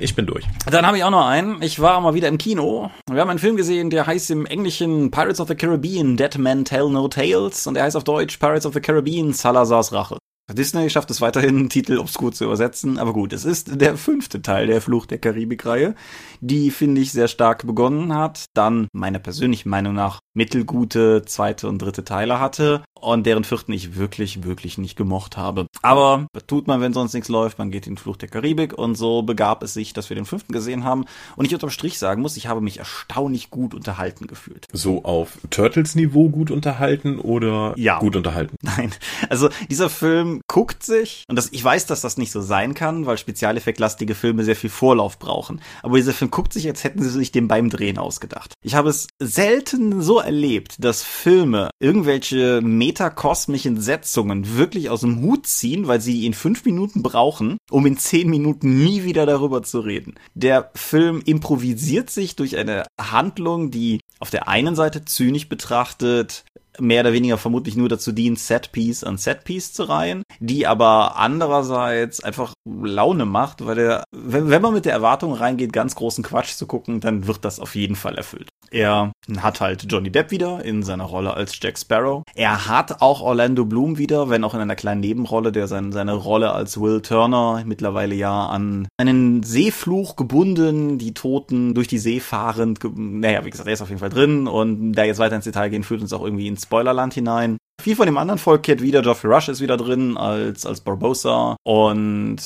Ich bin durch. Dann habe ich auch noch einen. Ich war mal wieder im Kino. Wir haben einen Film gesehen, der heißt im Englischen Pirates of the Caribbean, Dead Men Tell No Tales. Und der heißt auf Deutsch Pirates of the Caribbean, Salazars Rache. Disney schafft es weiterhin, Titel obskur zu übersetzen, aber gut, es ist der fünfte Teil der Fluch der Karibik-Reihe, die, finde ich, sehr stark begonnen hat, dann meiner persönlichen Meinung nach mittelgute zweite und dritte Teile hatte und deren vierten ich wirklich, wirklich nicht gemocht habe. Aber was tut man, wenn sonst nichts läuft? Man geht in Fluch der Karibik und so begab es sich, dass wir den fünften gesehen haben und ich unterm Strich sagen muss, ich habe mich erstaunlich gut unterhalten gefühlt. So auf Turtles-Niveau gut unterhalten oder ja. gut unterhalten? Nein, also dieser Film guckt sich, und das, ich weiß, dass das nicht so sein kann, weil spezialeffektlastige Filme sehr viel Vorlauf brauchen, aber dieser Film guckt sich, als hätten sie sich den beim Drehen ausgedacht. Ich habe es selten so erlebt, dass Filme irgendwelche metakosmischen Setzungen wirklich aus dem Hut ziehen, weil sie in fünf Minuten brauchen, um in zehn Minuten nie wieder darüber zu reden. Der Film improvisiert sich durch eine Handlung, die auf der einen Seite zynisch betrachtet mehr oder weniger vermutlich nur dazu dient, Setpiece an Setpiece zu reihen, die aber andererseits einfach Laune macht, weil der, wenn, wenn man mit der Erwartung reingeht, ganz großen Quatsch zu gucken, dann wird das auf jeden Fall erfüllt. Er hat halt Johnny Depp wieder in seiner Rolle als Jack Sparrow. Er hat auch Orlando Bloom wieder, wenn auch in einer kleinen Nebenrolle, der sein, seine Rolle als Will Turner mittlerweile ja an einen Seefluch gebunden, die Toten durch die See fahrend, naja, wie gesagt, er ist auf jeden Fall drin und da jetzt weiter ins Detail gehen, führt uns auch irgendwie ins Spoilerland hinein. Viel von dem anderen Volk kehrt wieder. Geoffrey Rush ist wieder drin als, als Barbosa. Und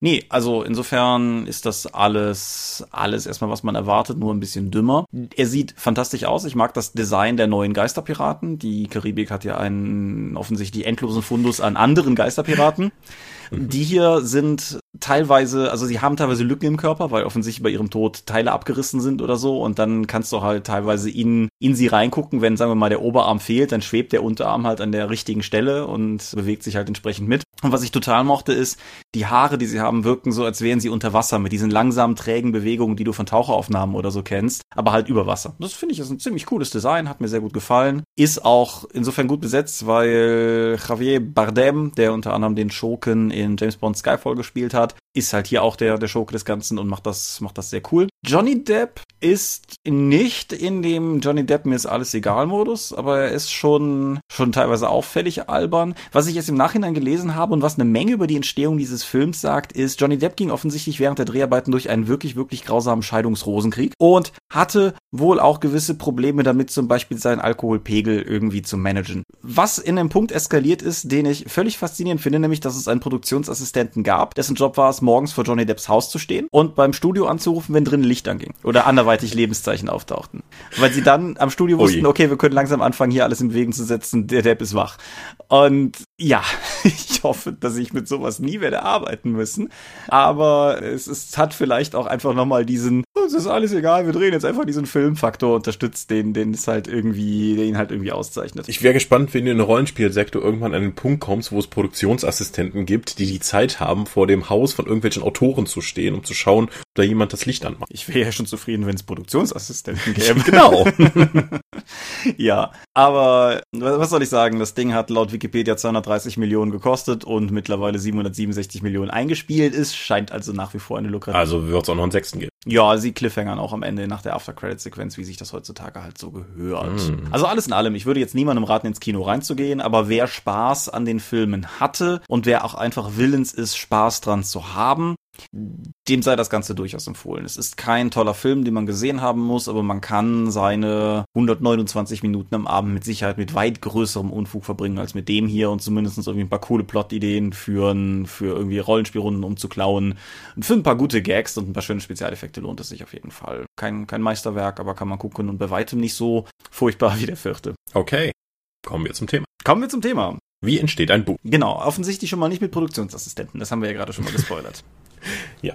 nee, also insofern ist das alles, alles erstmal, was man erwartet, nur ein bisschen dümmer. Er sieht fantastisch aus. Ich mag das Design der neuen Geisterpiraten. Die Karibik hat ja einen offensichtlich endlosen Fundus an anderen Geisterpiraten. Mhm. Die hier sind teilweise, also sie haben teilweise Lücken im Körper, weil offensichtlich bei ihrem Tod Teile abgerissen sind oder so und dann kannst du halt teilweise in, in sie reingucken, wenn, sagen wir mal, der Oberarm fehlt, dann schwebt der Unterarm halt an der richtigen Stelle und bewegt sich halt entsprechend mit. Und was ich total mochte ist, die Haare, die sie haben, wirken so, als wären sie unter Wasser mit diesen langsamen, trägen Bewegungen, die du von Taucheraufnahmen oder so kennst, aber halt über Wasser. Das finde ich ist ein ziemlich cooles Design, hat mir sehr gut gefallen. Ist auch insofern gut besetzt, weil Javier Bardem, der unter anderem den Schurken in James Bond Skyfall gespielt hat, hat, ist halt hier auch der, der Schurke des Ganzen und macht das, macht das sehr cool. Johnny Depp ist nicht in dem Johnny Depp mir ist alles egal Modus, aber er ist schon, schon teilweise auffällig albern. Was ich jetzt im Nachhinein gelesen habe und was eine Menge über die Entstehung dieses Films sagt, ist, Johnny Depp ging offensichtlich während der Dreharbeiten durch einen wirklich, wirklich grausamen Scheidungsrosenkrieg und hatte wohl auch gewisse Probleme damit, zum Beispiel seinen Alkoholpegel irgendwie zu managen. Was in einem Punkt eskaliert ist, den ich völlig faszinierend finde, nämlich, dass es einen Produktionsassistenten gab, dessen Job war es, morgens vor Johnny Depps Haus zu stehen und beim Studio anzurufen, wenn drinnen Licht anging oder anderweitig Lebenszeichen auftauchten. Weil sie dann am Studio wussten, okay, wir können langsam anfangen, hier alles in Bewegung zu setzen, der Depp ist wach. Und ja, ich hoffe, dass ich mit sowas nie werde arbeiten müssen. Aber es, es hat vielleicht auch einfach nochmal diesen, oh, es ist alles egal, wir drehen jetzt einfach diesen Filmfaktor unterstützt, den, den es halt irgendwie, den ihn halt irgendwie auszeichnet. Ich wäre gespannt, wenn du in den Rollenspielsektor irgendwann an den Punkt kommst, wo es Produktionsassistenten gibt, die die Zeit haben, vor dem Haus von irgendwelchen Autoren zu stehen, um zu schauen, ob da jemand das Licht anmacht. Ich wäre ja schon zufrieden, wenn es Produktionsassistenten gäbe. genau. ja, aber was soll ich sagen? Das Ding hat laut Wikipedia 230 Millionen gekostet und mittlerweile 767 Millionen eingespielt ist. Scheint also nach wie vor eine lukrative. Also wird es auch noch einen sechsten geben. Ja, sie cliffhangern auch am Ende nach der After-Credit-Sequenz, wie sich das heutzutage halt so gehört. Mm. Also alles in allem, ich würde jetzt niemandem raten, ins Kino reinzugehen, aber wer Spaß an den Filmen hatte und wer auch einfach willens ist, Spaß dran zu haben, dem sei das Ganze durchaus empfohlen. Es ist kein toller Film, den man gesehen haben muss, aber man kann seine 129 Minuten am Abend mit Sicherheit mit weit größerem Unfug verbringen als mit dem hier und zumindest irgendwie ein paar coole Plot-Ideen führen, für irgendwie Rollenspielrunden umzuklauen. Und für ein paar gute Gags und ein paar schöne Spezialeffekte lohnt es sich auf jeden Fall. Kein, kein Meisterwerk, aber kann man gucken und bei weitem nicht so furchtbar wie der vierte. Okay. Kommen wir zum Thema. Kommen wir zum Thema. Wie entsteht ein Buch? Genau, offensichtlich schon mal nicht mit Produktionsassistenten. Das haben wir ja gerade schon mal gespoilert. ja.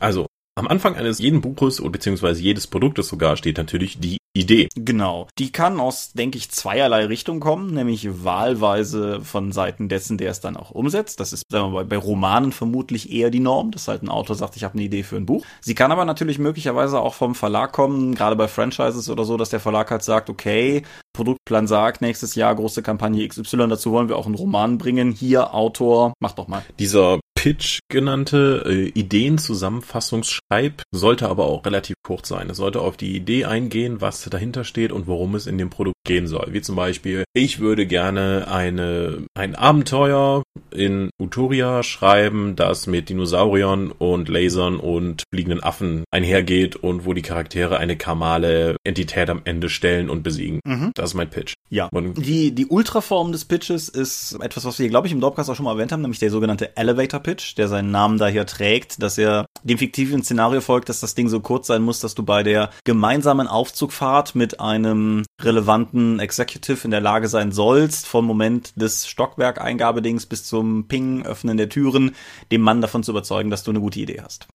Also, am Anfang eines jeden Buches oder beziehungsweise jedes Produktes sogar steht natürlich die Idee. Genau. Die kann aus, denke ich, zweierlei Richtungen kommen, nämlich wahlweise von Seiten dessen, der es dann auch umsetzt. Das ist, sagen wir mal, bei Romanen vermutlich eher die Norm, dass halt ein Autor sagt, ich habe eine Idee für ein Buch. Sie kann aber natürlich möglicherweise auch vom Verlag kommen, gerade bei Franchises oder so, dass der Verlag halt sagt, okay, Produktplan sagt, nächstes Jahr große Kampagne XY, dazu wollen wir auch einen Roman bringen. Hier, Autor, mach doch mal. Dieser Pitch genannte äh, Ideenzusammenfassungsschreib sollte aber auch relativ kurz sein. Es sollte auf die Idee eingehen, was dahinter steht und worum es in dem Produkt gehen soll. Wie zum Beispiel, ich würde gerne eine, ein Abenteuer in Uturia schreiben, das mit Dinosauriern und Lasern und fliegenden Affen einhergeht und wo die Charaktere eine kamale Entität am Ende stellen und besiegen. Mhm. Das ist mein Pitch. Ja. Und die, die Ultraform des Pitches ist etwas, was wir, glaube ich, im Dropcast auch schon mal erwähnt haben, nämlich der sogenannte Elevator Pitch, der seinen Namen daher trägt, dass er dem fiktiven Szenario folgt, dass das Ding so kurz sein muss, dass du bei der gemeinsamen Aufzugfahrt mit einem relevanten Executive in der Lage sein sollst, vom Moment des Stockwerkeingabedings bis zum Ping, Öffnen der Türen, dem Mann davon zu überzeugen, dass du eine gute Idee hast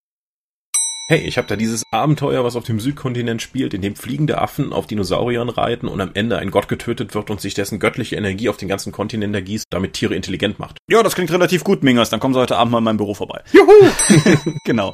hey, ich habe da dieses Abenteuer, was auf dem Südkontinent spielt, in dem fliegende Affen auf Dinosauriern reiten und am Ende ein Gott getötet wird und sich dessen göttliche Energie auf den ganzen Kontinent ergießt, damit Tiere intelligent macht. Ja, das klingt relativ gut, Mingers. Dann kommen Sie heute Abend mal in meinem Büro vorbei. Juhu! genau.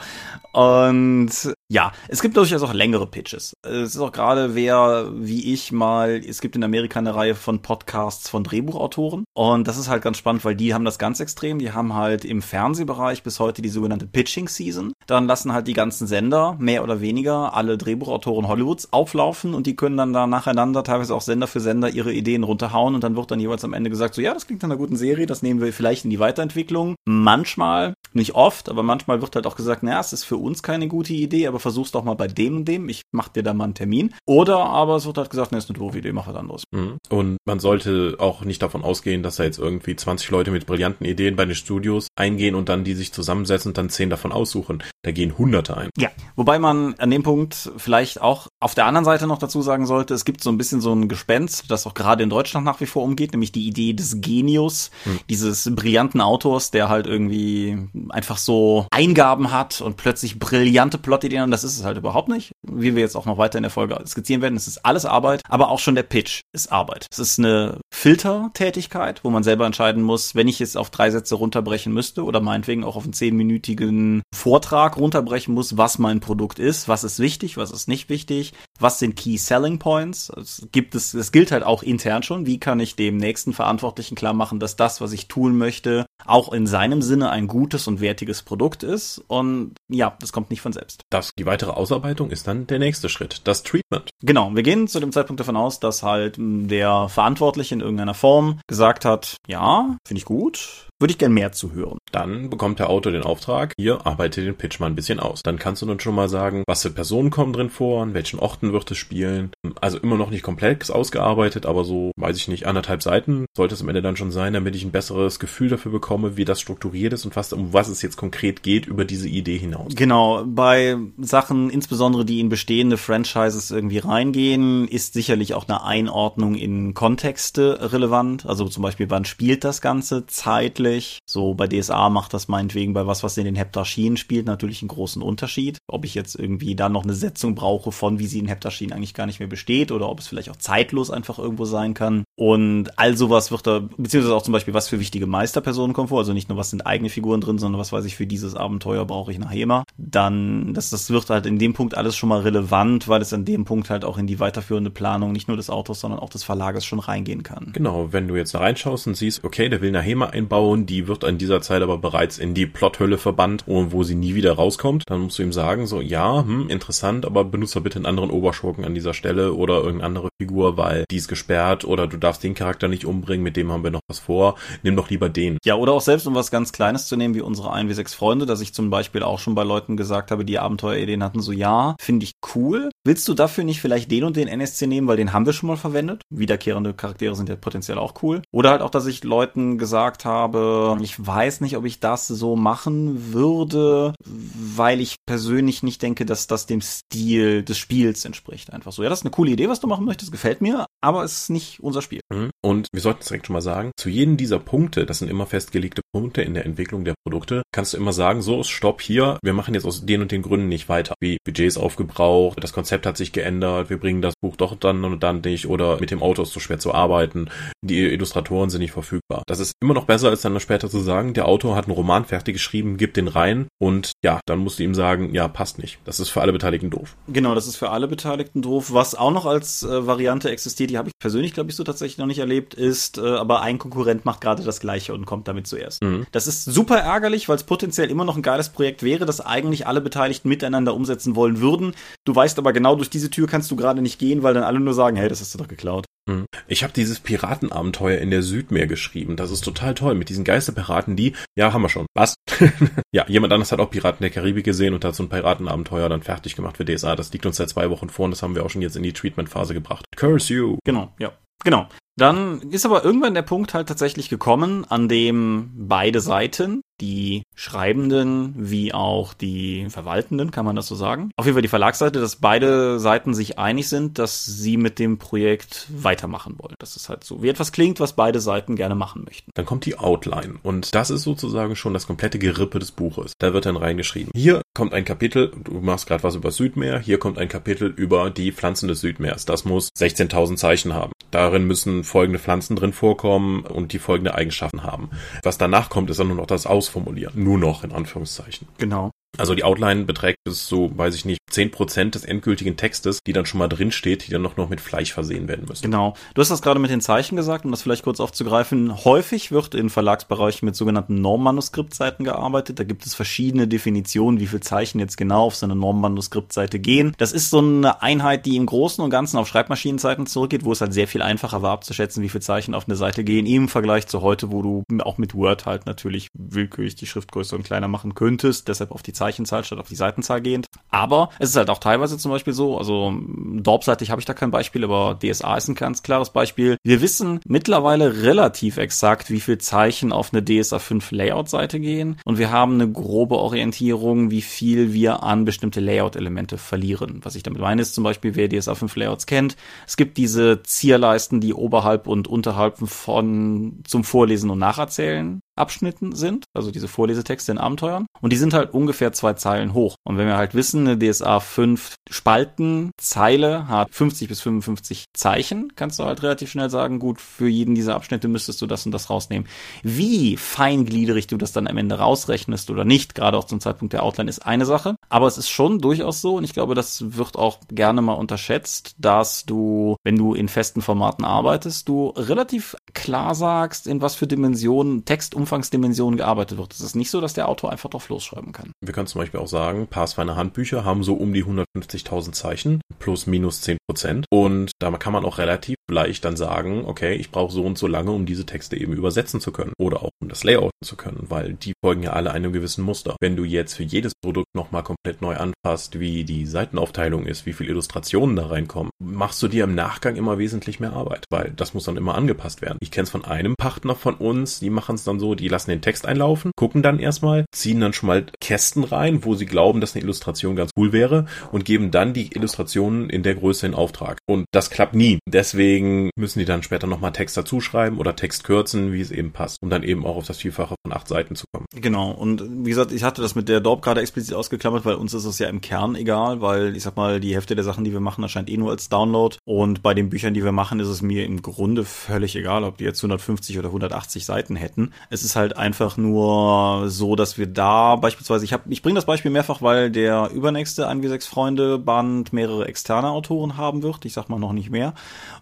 Und ja, es gibt durchaus auch längere Pitches. Es ist auch gerade wer, wie ich mal, es gibt in Amerika eine Reihe von Podcasts von Drehbuchautoren. Und das ist halt ganz spannend, weil die haben das ganz extrem. Die haben halt im Fernsehbereich bis heute die sogenannte Pitching Season. Dann lassen halt die ganzen Sender, mehr oder weniger, alle Drehbuchautoren Hollywoods auflaufen und die können dann da nacheinander, teilweise auch Sender für Sender, ihre Ideen runterhauen und dann wird dann jeweils am Ende gesagt, so ja, das klingt nach einer guten Serie, das nehmen wir vielleicht in die Weiterentwicklung. Manchmal, nicht oft, aber manchmal wird halt auch gesagt, naja, es ist für uns keine gute Idee, aber versuch's doch mal bei dem und dem, ich mach dir da mal einen Termin. Oder aber es wird halt gesagt, ne, ist eine doofe Idee, mach was anderes. Mhm. Und man sollte auch nicht davon ausgehen, dass da jetzt irgendwie 20 Leute mit brillanten Ideen bei den Studios eingehen und dann die sich zusammensetzen und dann 10 davon aussuchen. Da gehen Hunderte ein. Ja, wobei man an dem Punkt vielleicht auch auf der anderen Seite noch dazu sagen sollte, es gibt so ein bisschen so ein Gespenst, das auch gerade in Deutschland nach wie vor umgeht, nämlich die Idee des Genius, hm. dieses brillanten Autors, der halt irgendwie einfach so Eingaben hat und plötzlich brillante Plotideen und das ist es halt überhaupt nicht. Wie wir jetzt auch noch weiter in der Folge skizzieren werden, es ist alles Arbeit, aber auch schon der Pitch ist Arbeit. Es ist eine Filtertätigkeit, wo man selber entscheiden muss, wenn ich jetzt auf drei Sätze runterbrechen müsste oder meinetwegen auch auf einen zehnminütigen Vortrag runterbrechen muss, was mein Produkt ist, was ist wichtig, was ist nicht wichtig, was sind Key Selling Points. Es gibt es, es gilt halt auch intern schon. Wie kann ich dem nächsten Verantwortlichen klar machen, dass das, was ich tun möchte, auch in seinem Sinne ein gutes und wertiges Produkt ist. Und ja, das kommt nicht von selbst. Das, die weitere Ausarbeitung ist dann der nächste Schritt, das Treatment. Genau, wir gehen zu dem Zeitpunkt davon aus, dass halt der Verantwortliche in irgendeiner Form gesagt hat, ja, finde ich gut, würde ich gern mehr zu hören. Dann bekommt der Autor den Auftrag, hier arbeite den Pitch mal ein bisschen aus. Dann kannst du dann schon mal sagen, was für Personen kommen drin vor, an welchen Orten wird es spielen. Also immer noch nicht komplex ausgearbeitet, aber so, weiß ich nicht, anderthalb Seiten sollte es am Ende dann schon sein, damit ich ein besseres Gefühl dafür bekomme, wie das strukturiert ist und was, um was es jetzt konkret geht über diese Idee hinaus. Genau, bei Sachen, insbesondere die in bestehende Franchises irgendwie reingehen, ist sicherlich auch eine Einordnung in Kontexte relevant. Also zum Beispiel, wann spielt das Ganze zeitlich? Natürlich. So bei DSA macht das meinetwegen bei was, was in den Heptarchien spielt, natürlich einen großen Unterschied. Ob ich jetzt irgendwie da noch eine Setzung brauche von, wie sie in Heptarchien eigentlich gar nicht mehr besteht oder ob es vielleicht auch zeitlos einfach irgendwo sein kann. Und all sowas wird da, beziehungsweise auch zum Beispiel, was für wichtige Meisterpersonen kommen vor. Also nicht nur, was sind eigene Figuren drin, sondern was weiß ich, für dieses Abenteuer brauche ich nachher immer. Dann, das, das wird halt in dem Punkt alles schon mal relevant, weil es an dem Punkt halt auch in die weiterführende Planung nicht nur des Autors, sondern auch des Verlages schon reingehen kann. Genau, wenn du jetzt da reinschaust und siehst, okay, der will eine HEMA einbauen, die wird in dieser Zeit aber bereits in die Plothölle verbannt und wo sie nie wieder rauskommt. Dann musst du ihm sagen, so, ja, hm, interessant, aber benutze bitte einen anderen Oberschurken an dieser Stelle oder irgendeine andere Figur, weil die ist gesperrt oder du darfst den Charakter nicht umbringen, mit dem haben wir noch was vor. Nimm doch lieber den. Ja, oder auch selbst um was ganz Kleines zu nehmen, wie unsere 1W6 Freunde, dass ich zum Beispiel auch schon bei Leuten gesagt habe, die Abenteuerideen hatten, so, ja, finde ich cool. Willst du dafür nicht vielleicht den und den NSC nehmen, weil den haben wir schon mal verwendet? Wiederkehrende Charaktere sind ja potenziell auch cool. Oder halt auch, dass ich Leuten gesagt habe, ich ich weiß nicht, ob ich das so machen würde, weil ich persönlich nicht denke, dass das dem Stil des Spiels entspricht. Einfach so. Ja, das ist eine coole Idee, was du machen möchtest, gefällt mir, aber es ist nicht unser Spiel. Mhm. Und wir sollten es direkt schon mal sagen, zu jedem dieser Punkte, das sind immer festgelegte Punkte in der Entwicklung der Produkte, kannst du immer sagen, so, stopp hier, wir machen jetzt aus den und den Gründen nicht weiter. Wie Budgets aufgebraucht, das Konzept hat sich geändert, wir bringen das Buch doch dann und dann nicht oder mit dem Auto ist zu schwer zu arbeiten, die Illustratoren sind nicht verfügbar. Das ist immer noch besser, als dann später zu sagen, der Autor hat einen Roman fertig geschrieben, gibt den rein und ja, dann musst du ihm sagen, ja, passt nicht. Das ist für alle Beteiligten doof. Genau, das ist für alle Beteiligten doof. Was auch noch als äh, Variante existiert, die habe ich persönlich, glaube ich, so tatsächlich noch nicht erlebt, ist, äh, aber ein Konkurrent macht gerade das gleiche und kommt damit zuerst. Mhm. Das ist super ärgerlich, weil es potenziell immer noch ein geiles Projekt wäre, das eigentlich alle Beteiligten miteinander umsetzen wollen würden. Du weißt aber genau, durch diese Tür kannst du gerade nicht gehen, weil dann alle nur sagen, hey, das hast du doch geklaut. Hm. Ich habe dieses Piratenabenteuer in der Südmeer geschrieben. Das ist total toll mit diesen Geisterpiraten, die, ja, haben wir schon. Was? ja, jemand anderes hat auch Piraten der Karibik gesehen und hat so ein Piratenabenteuer dann fertig gemacht für DSA. Das liegt uns seit zwei Wochen vor und das haben wir auch schon jetzt in die Treatment-Phase gebracht. Curse you. Genau, ja. Genau. Dann ist aber irgendwann der Punkt halt tatsächlich gekommen, an dem beide Seiten, die Schreibenden wie auch die Verwaltenden, kann man das so sagen. Auf jeden Fall die Verlagsseite, dass beide Seiten sich einig sind, dass sie mit dem Projekt weitermachen wollen. Das ist halt so, wie etwas klingt, was beide Seiten gerne machen möchten. Dann kommt die Outline und das ist sozusagen schon das komplette Gerippe des Buches. Da wird dann reingeschrieben. Hier kommt ein Kapitel, du machst gerade was über Südmeer, hier kommt ein Kapitel über die Pflanzen des Südmeers. Das muss 16.000 Zeichen haben. Darin müssen folgende Pflanzen drin vorkommen und die folgende Eigenschaften haben. Was danach kommt, ist dann nur noch das Ausformulieren. Nur noch in Anführungszeichen. Genau. Also die Outline beträgt es so, weiß ich nicht, zehn Prozent des endgültigen Textes, die dann schon mal drin steht, die dann noch, noch mit Fleisch versehen werden müssen. Genau. Du hast das gerade mit den Zeichen gesagt, um das vielleicht kurz aufzugreifen. Häufig wird in Verlagsbereichen mit sogenannten Normmanuskriptseiten gearbeitet. Da gibt es verschiedene Definitionen, wie viel Zeichen jetzt genau auf so eine Normmanuskriptseite gehen. Das ist so eine Einheit, die im Großen und Ganzen auf Schreibmaschinenzeiten zurückgeht, wo es halt sehr viel einfacher war abzuschätzen, wie viel Zeichen auf eine Seite gehen, im Vergleich zu heute, wo du auch mit Word halt natürlich willkürlich die Schriftgröße und kleiner machen könntest, deshalb auf die Zeichenzahl statt auf die Seitenzahl gehend. Aber es ist halt auch teilweise zum Beispiel so, also Dorpseitig habe ich da kein Beispiel, aber DSA ist ein ganz klares Beispiel. Wir wissen mittlerweile relativ exakt, wie viel Zeichen auf eine DSA 5 Layout-Seite gehen und wir haben eine grobe Orientierung, wie viel wir an bestimmte Layout-Elemente verlieren. Was ich damit meine ist zum Beispiel, wer DSA 5 Layouts kennt, es gibt diese Zierleisten, die oberhalb und unterhalb von zum Vorlesen und Nacherzählen Abschnitten sind, also diese Vorlesetexte in Abenteuern. Und die sind halt ungefähr zwei Zeilen hoch. Und wenn wir halt wissen, eine DSA 5 Spalten, Zeile hat 50 bis 55 Zeichen, kannst du halt relativ schnell sagen, gut, für jeden dieser Abschnitte müsstest du das und das rausnehmen. Wie feingliedrig du das dann am Ende rausrechnest oder nicht, gerade auch zum Zeitpunkt der Outline, ist eine Sache. Aber es ist schon durchaus so, und ich glaube, das wird auch gerne mal unterschätzt, dass du, wenn du in festen Formaten arbeitest, du relativ klar sagst, in was für Dimensionen Text Umfangsdimensionen gearbeitet wird. Es ist nicht so, dass der Autor einfach drauf losschreiben kann. Wir können zum Beispiel auch sagen, Pathfinder Handbücher haben so um die 150.000 Zeichen plus minus 10 Prozent und da kann man auch relativ leicht dann sagen, okay, ich brauche so und so lange, um diese Texte eben übersetzen zu können oder auch um das Layout zu können, weil die folgen ja alle einem gewissen Muster. Wenn du jetzt für jedes Produkt nochmal komplett neu anfasst, wie die Seitenaufteilung ist, wie viele Illustrationen da reinkommen, machst du dir im Nachgang immer wesentlich mehr Arbeit, weil das muss dann immer angepasst werden. Ich kenne es von einem Partner von uns, die machen es dann so, die lassen den Text einlaufen, gucken dann erstmal, ziehen dann schon mal Kästen rein, wo sie glauben, dass eine Illustration ganz cool wäre und geben dann die Illustrationen in der Größe in Auftrag. Und das klappt nie. Deswegen müssen die dann später nochmal Text dazuschreiben oder Text kürzen, wie es eben passt, um dann eben auch auf das Vielfache von acht Seiten zu kommen. Genau. Und wie gesagt, ich hatte das mit der Dorp gerade explizit ausgeklammert, weil uns ist es ja im Kern egal, weil ich sag mal, die Hälfte der Sachen, die wir machen, erscheint eh nur als Download. Und bei den Büchern, die wir machen, ist es mir im Grunde völlig egal, ob die jetzt 150 oder 180 Seiten hätten. Es ist halt einfach nur so, dass wir da beispielsweise, ich habe, ich bringe das Beispiel mehrfach, weil der übernächste 1 6 Freunde Band mehrere externe Autoren haben wird. Ich sag mal noch nicht mehr.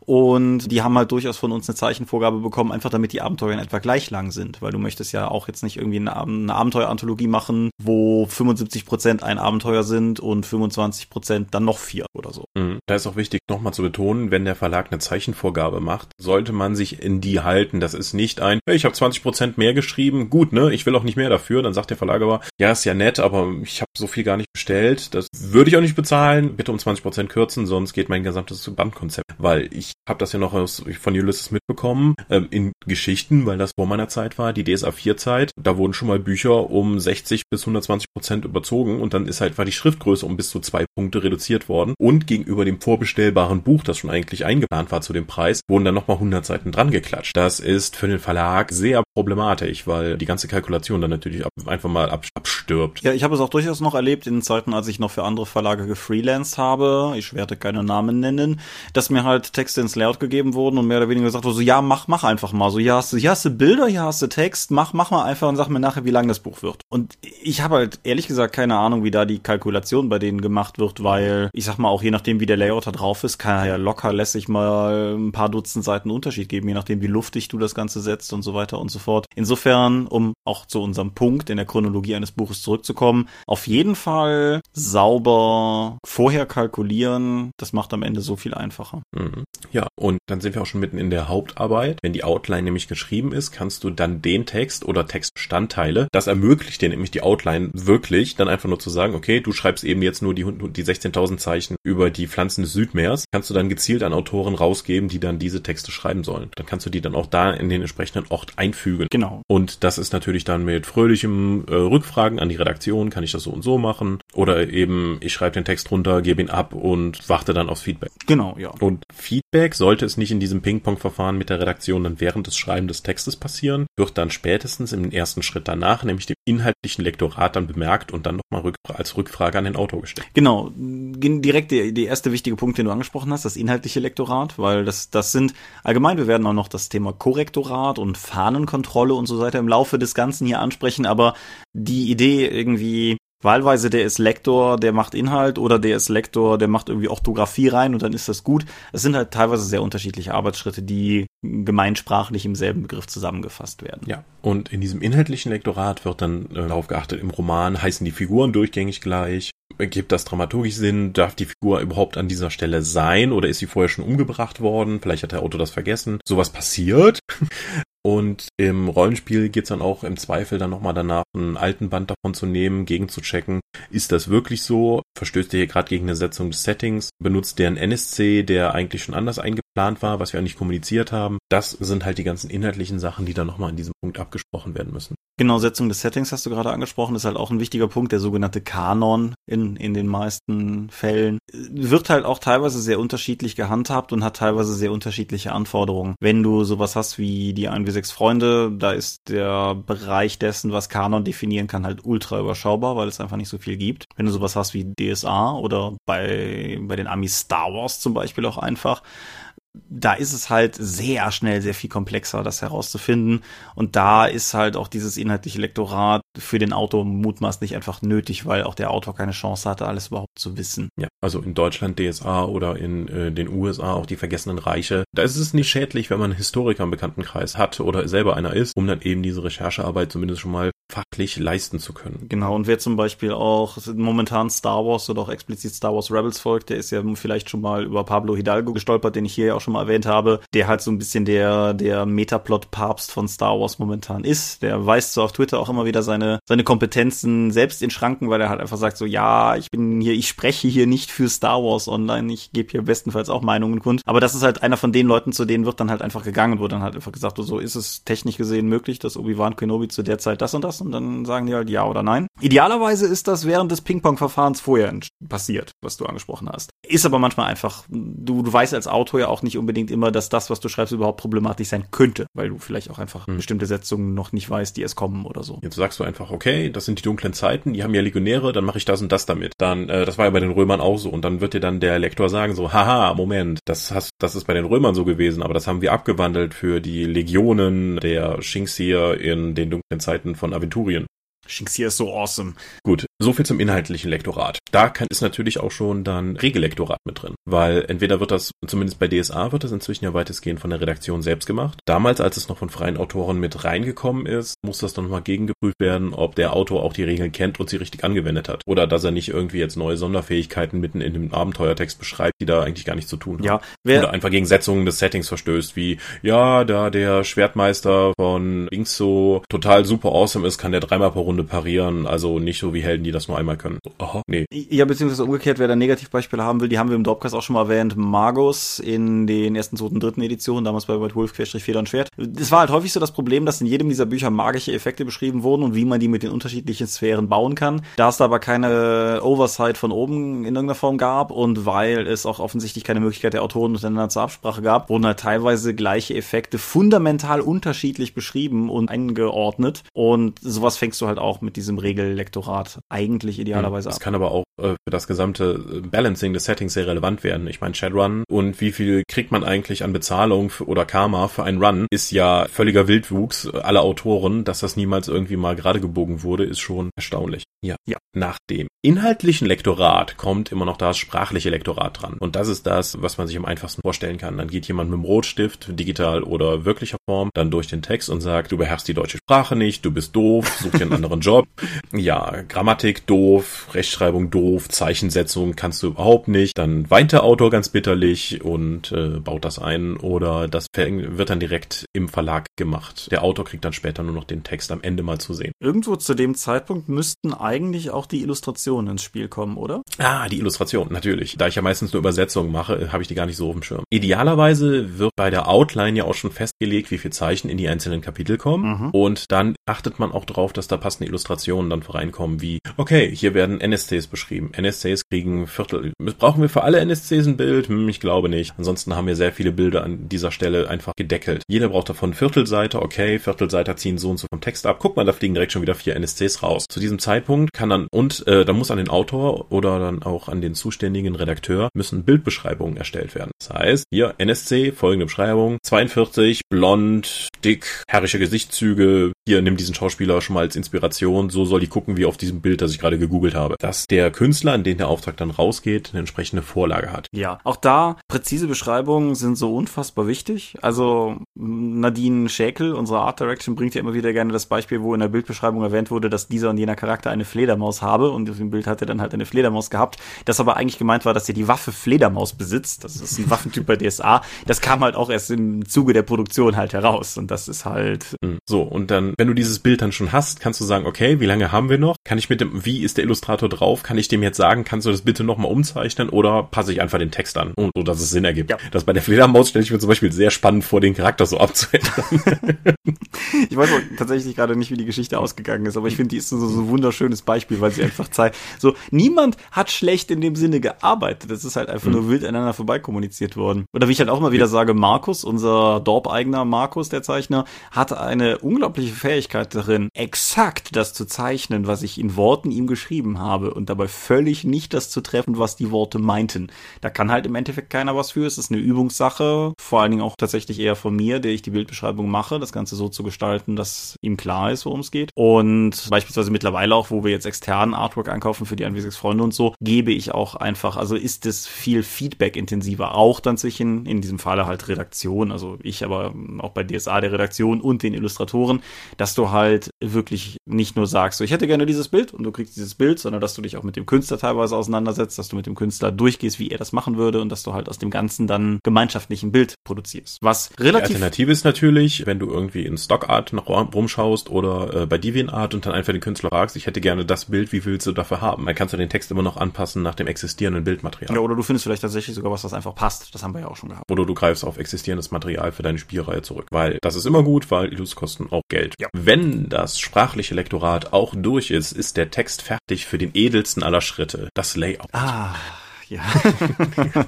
Und die haben halt durchaus von uns eine Zeichenvorgabe bekommen, einfach damit die Abenteuer in etwa gleich lang sind, weil du möchtest ja auch jetzt nicht irgendwie eine, eine Abenteueranthologie machen, wo 75 Prozent ein Abenteuer sind und 25 Prozent dann noch vier oder so. Mhm. Da ist auch wichtig, nochmal zu betonen, wenn der Verlag eine Zeichenvorgabe macht, sollte man sich in die halten. Das ist nicht ein, hey, ich habe 20 Prozent mehr geschrieben, gut, ne, ich will auch nicht mehr dafür. Dann sagt der Verlag aber, ja, ist ja nett, aber ich habe so viel gar nicht bestellt, das würde ich auch nicht bezahlen, bitte um 20 Prozent kürzen, sonst geht mein gesamtes Bandkonzept. Weil ich habe das ja noch aus, von Ulysses mitbekommen, ähm, in Geschichten, weil das vor meiner Zeit war, die DSA 4 Zeit, da wurden schon mal Bücher um 60 bis 120 Prozent überzogen und dann ist halt, war die Schriftgröße um bis zu zwei Punkte reduziert worden und gegenüber dem vorbestellbaren Buch, das schon eigentlich eingeplant war zu dem Preis, wurden dann nochmal 100 Seiten dran geklatscht. Das ist für den Verlag sehr problematisch, weil die ganze Kalkulation dann natürlich einfach mal abstirbt. Ja, ich habe es auch durchaus noch erlebt in Zeiten, als ich noch für andere Verlage gefreelanced habe. Ich werde keine Namen nennen, dass mir halt Texte ins Layout gegeben wurden und mehr oder weniger gesagt wurde, so ja, mach, mach einfach mal. So, hier hast du, hier hast du Bilder, hier hast du Text, mach, mach mal einfach und sag mir nachher, wie lang das Buch wird. Und ich habe halt ehrlich gesagt keine Ahnung, wie da die Kalkulation bei denen gemacht wird, weil ich sag mal auch je nachdem, wie der Layout da drauf ist, kann er ja locker lässig mal ein paar Dutzend Seiten Unterschied geben, je nachdem, wie luftig du das Ganze setzt und so weiter und so fort. Insofern, um auch zu unserem Punkt in der Chronologie eines Buches zurückzukommen, auf jeden Fall sauber vorher kalkulieren, das macht am Ende so viel einfacher. Mhm. Ja, Und dann sind wir auch schon mitten in der Hauptarbeit. Wenn die Outline nämlich geschrieben ist, kannst du dann den Text oder Textbestandteile, das ermöglicht dir nämlich die Outline wirklich, dann einfach nur zu sagen, okay, du schreibst eben jetzt nur die, die 16.000 Zeichen über die Pflanzen des Südmeers, kannst du dann gezielt an Autoren rausgeben, die dann diese Texte schreiben sollen. Dann kannst du die dann auch da in den entsprechenden Ort einfügen. Genau. Und das ist natürlich dann mit fröhlichem äh, Rückfragen an die Redaktion, kann ich das so und so machen? Oder eben, ich schreibe den Text runter, gebe ihn ab und warte dann aufs Feedback. Genau, ja. Und Feedback sollte es nicht in diesem Ping-Pong-Verfahren mit der Redaktion dann während des Schreibens des Textes passieren, wird dann spätestens im ersten Schritt danach, nämlich dem inhaltlichen Lektorat dann bemerkt und dann nochmal als Rückfrage an den Autor gestellt. Genau, direkt der, der erste wichtige Punkt, den du angesprochen hast, das inhaltliche Lektorat, weil das, das sind allgemein, wir werden auch noch das Thema Korrektorat und Fahnenkontrolle und so weiter im Laufe des Ganzen hier ansprechen, aber die Idee irgendwie Wahlweise der ist Lektor, der macht Inhalt oder der ist Lektor, der macht irgendwie Orthographie rein und dann ist das gut. Es sind halt teilweise sehr unterschiedliche Arbeitsschritte, die gemeinsprachlich im selben Begriff zusammengefasst werden. Ja, und in diesem inhaltlichen Lektorat wird dann äh, darauf geachtet, im Roman heißen die Figuren durchgängig gleich, Gibt das dramaturgisch Sinn? Darf die Figur überhaupt an dieser Stelle sein oder ist sie vorher schon umgebracht worden? Vielleicht hat der Autor das vergessen. Sowas passiert. Und im Rollenspiel geht's dann auch im Zweifel dann nochmal danach, einen alten Band davon zu nehmen, gegenzuchecken, ist das wirklich so? Verstößt der hier gerade gegen eine Setzung des Settings? Benutzt der einen NSC, der eigentlich schon anders eingeplant war, was wir eigentlich kommuniziert haben? Das sind halt die ganzen inhaltlichen Sachen, die dann nochmal an diesem Punkt abgesprochen werden müssen. Genau, Setzung des Settings hast du gerade angesprochen, ist halt auch ein wichtiger Punkt, der sogenannte Kanon in, in den meisten Fällen. Wird halt auch teilweise sehr unterschiedlich gehandhabt und hat teilweise sehr unterschiedliche Anforderungen. Wenn du sowas hast wie die 1 sechs Freunde, da ist der Bereich dessen, was Kanon definieren kann, halt ultra überschaubar, weil es einfach nicht so viel gibt. Wenn du sowas hast wie DSA oder bei, bei den Amis Star Wars zum Beispiel auch einfach, da ist es halt sehr schnell sehr viel komplexer, das herauszufinden. Und da ist halt auch dieses inhaltliche Lektorat für den Autor mutmaßlich einfach nötig, weil auch der Autor keine Chance hatte, alles überhaupt zu wissen. Ja, also in Deutschland DSA oder in äh, den USA auch die Vergessenen Reiche. Da ist es nicht schädlich, wenn man einen Historiker im Bekanntenkreis hat oder selber einer ist, um dann eben diese Recherchearbeit zumindest schon mal fachlich leisten zu können. Genau, und wer zum Beispiel auch momentan Star Wars oder auch explizit Star Wars Rebels folgt, der ist ja vielleicht schon mal über Pablo Hidalgo gestolpert, den ich hier ja auch schon mal erwähnt habe, der halt so ein bisschen der, der Metaplot-Papst von Star Wars momentan ist. Der weist so auf Twitter auch immer wieder seine, seine Kompetenzen selbst in Schranken, weil er halt einfach sagt so, ja, ich bin hier, ich spreche hier nicht für Star Wars online, ich gebe hier bestenfalls auch Meinungen kund. Aber das ist halt einer von den Leuten, zu denen wird dann halt einfach gegangen, wo dann halt einfach gesagt, so ist es technisch gesehen möglich, dass Obi-Wan Kenobi zu der Zeit das und das und dann sagen die halt ja oder nein. Idealerweise ist das während des Ping-Pong-Verfahrens vorher passiert, was du angesprochen hast. Ist aber manchmal einfach, du, du weißt als Autor ja auch nicht unbedingt immer, dass das, was du schreibst, überhaupt problematisch sein könnte, weil du vielleicht auch einfach hm. bestimmte Setzungen noch nicht weißt, die es kommen oder so. Jetzt sagst du einfach, okay, das sind die dunklen Zeiten, die haben ja Legionäre, dann mache ich das und das damit. Dann, äh, das war ja bei den Römern auch so. Und dann wird dir dann der Lektor sagen so, haha, Moment, das hast, das ist bei den Römern so gewesen, aber das haben wir abgewandelt für die Legionen der Shinxier in den dunklen Zeiten von Aventurien. Shinxia ist so awesome. Gut, so viel zum inhaltlichen Lektorat. Da kann, ist natürlich auch schon dann Regellektorat mit drin, weil entweder wird das, zumindest bei DSA wird das inzwischen ja weitestgehend von der Redaktion selbst gemacht. Damals, als es noch von freien Autoren mit reingekommen ist, muss das dann nochmal gegengeprüft werden, ob der Autor auch die Regeln kennt und sie richtig angewendet hat. Oder dass er nicht irgendwie jetzt neue Sonderfähigkeiten mitten in dem Abenteuertext beschreibt, die da eigentlich gar nichts zu tun haben. Ja, wer Oder einfach gegen Setzungen des Settings verstößt, wie, ja, da der Schwertmeister von so total super awesome ist, kann der dreimal pro Runde parieren, also nicht so wie Helden, die das nur einmal können. Aha, nee. Ja, beziehungsweise umgekehrt, wer da Negativbeispiele haben will, die haben wir im Dropcast auch schon mal erwähnt. Magus in den ersten, zweiten, dritten Editionen, damals bei White Wolf, Querstrich, Feder und Schwert. Es war halt häufig so das Problem, dass in jedem dieser Bücher magische Effekte beschrieben wurden und wie man die mit den unterschiedlichen Sphären bauen kann. Da es da aber keine Oversight von oben in irgendeiner Form gab und weil es auch offensichtlich keine Möglichkeit der Autoren miteinander zur Absprache gab, wurden halt teilweise gleiche Effekte fundamental unterschiedlich beschrieben und eingeordnet. Und sowas fängst du halt auch mit diesem Regellektorat eigentlich idealerweise das ab. Das kann aber auch äh, für das gesamte äh, Balancing des Settings sehr relevant werden. Ich meine, Shadowrun und wie viel kriegt man eigentlich an Bezahlung oder Karma für einen Run ist ja völliger Wildwuchs aller Autoren. Dass das niemals irgendwie mal gerade gebogen wurde, ist schon erstaunlich. Ja. ja. Nach dem inhaltlichen Lektorat kommt immer noch das sprachliche Lektorat dran. Und das ist das, was man sich am einfachsten vorstellen kann. Dann geht jemand mit dem Rotstift, digital oder wirklicher Form, dann durch den Text und sagt, du beherrschst die deutsche Sprache nicht, du bist doof, such dir einen anderen Job. Ja, Grammatik doof, Rechtschreibung doof Zeichensetzung kannst du überhaupt nicht. Dann weint der Autor ganz bitterlich und äh, baut das ein oder das wird dann direkt im Verlag gemacht. Der Autor kriegt dann später nur noch den Text am Ende mal zu sehen. Irgendwo zu dem Zeitpunkt müssten eigentlich auch die Illustrationen ins Spiel kommen, oder? Ah, die Illustration, natürlich. Da ich ja meistens nur Übersetzungen mache, habe ich die gar nicht so auf dem Schirm. Idealerweise wird bei der Outline ja auch schon festgelegt, wie viele Zeichen in die einzelnen Kapitel kommen. Mhm. Und dann achtet man auch darauf, dass da passende Illustrationen dann reinkommen, wie, okay, hier werden NSCs beschrieben. NSCs kriegen Viertel. Brauchen wir für alle NSCs ein Bild? Hm, ich glaube nicht. Ansonsten haben wir sehr viele Bilder an dieser Stelle einfach gedeckelt. Jeder braucht davon Viertelseite, okay, Viertelseite ziehen so und so vom Text ab. Guck mal, da fliegen direkt schon wieder vier NSCs raus. Zu diesem Zeitpunkt kann dann, und äh, da muss an den Autor oder dann auch an den zuständigen Redakteur müssen Bildbeschreibungen erstellt werden. Das heißt, hier NSC, folgende Beschreibung, 42, blond, dick, herrische Gesichtszüge, hier nimm diesen Schauspieler schon mal als Inspiration, so soll die gucken wie auf diesem Bild, das ich gerade gegoogelt habe. Dass der Künstler, an den der Auftrag dann rausgeht, eine entsprechende Vorlage hat. Ja, auch da präzise Beschreibungen sind so unfassbar wichtig. Also Nadine Schäkel, unsere Art Direction, bringt ja immer wieder gerne das Beispiel, wo in der Bildbeschreibung erwähnt wurde, dass dieser und jener Charakter eine Fledermaus habe und auf dem Bild hat er dann halt eine Fledermaus gehabt. Das aber eigentlich gemeint war, dass er die Waffe Fledermaus besitzt. Das ist ein Waffentyp bei DSA. Das kam halt auch erst im Zuge der Produktion halt heraus und das ist halt. Hm, so, und dann, wenn du dieses Bild dann schon hast, kannst du sagen, okay, wie lange haben wir noch? Kann ich mit dem, wie ist der Illustrator drauf? Kann ich dem jetzt sagen, kannst du das bitte nochmal umzeichnen oder passe ich einfach den Text an, so dass es Sinn ergibt? Ja. Das bei der Fledermaus stelle ich mir zum Beispiel sehr spannend vor, den Charakter so abzuändern. ich weiß auch tatsächlich gerade nicht, wie die Geschichte ausgegangen ist, aber ich finde, die ist so, so ein wunderschönes Beispiel, weil sie einfach zeigt, so, niemand hat schlecht in dem Sinne gearbeitet. Das ist halt einfach mhm. nur wild aneinander vorbei kommuniziert worden. Oder wie ich halt auch mal wieder sage, Markus, unser Dorp-eigener Markus, der Zeichner, hat eine unglaubliche Fähigkeit darin, exakt das zu zeichnen, was ich in Worten ihm geschrieben habe und dabei völlig nicht das zu treffen, was die Worte meinten. Da kann halt im Endeffekt keiner was für. Es ist eine Übungssache, vor allen Dingen auch tatsächlich eher von mir, der ich die Bildbeschreibung mache, das Ganze so zu gestalten, dass ihm klar ist, worum es geht. Und beispielsweise mittlerweile auch, wo wir jetzt externen Artwork einkaufen für die 1 Freunde und so, gebe ich auch einfach, also ist es viel Feedback intensiver, auch dann zwischen, in diesem Falle halt Redaktion, also ich aber auch bei DSA der Redaktion und den Illustratoren, dass du halt wirklich nicht nur sagst, so ich hätte gerne dieses Bild und du kriegst dieses Bild, sondern dass du dich auch mit dem Künstler teilweise auseinandersetzt, dass du mit dem Künstler durchgehst, wie er das machen würde und dass du halt aus dem Ganzen dann gemeinschaftlich ein Bild produzierst. Was relativ. Die Alternative ist natürlich, wenn du irgendwie in Stockart noch rumschaust oder äh, bei DeviantArt und dann einfach den Künstler fragst, ich hätte gerne das Bild, wie willst du dafür haben? Dann kannst du den Text immer noch anpassen nach dem existierenden Bildmaterial. Ja, oder du findest vielleicht tatsächlich sogar was, was einfach passt. Das haben wir ja auch schon gehabt. Oder du greifst auf existierendes Material für deine Spielreihe zurück. Weil das ist immer gut, weil Illus kosten auch Geld. Ja. Wenn das sprachliche Lektorat auch durch ist, ist der Text fertig für den edelsten aller Schritte, das Layout. Ah. Ja,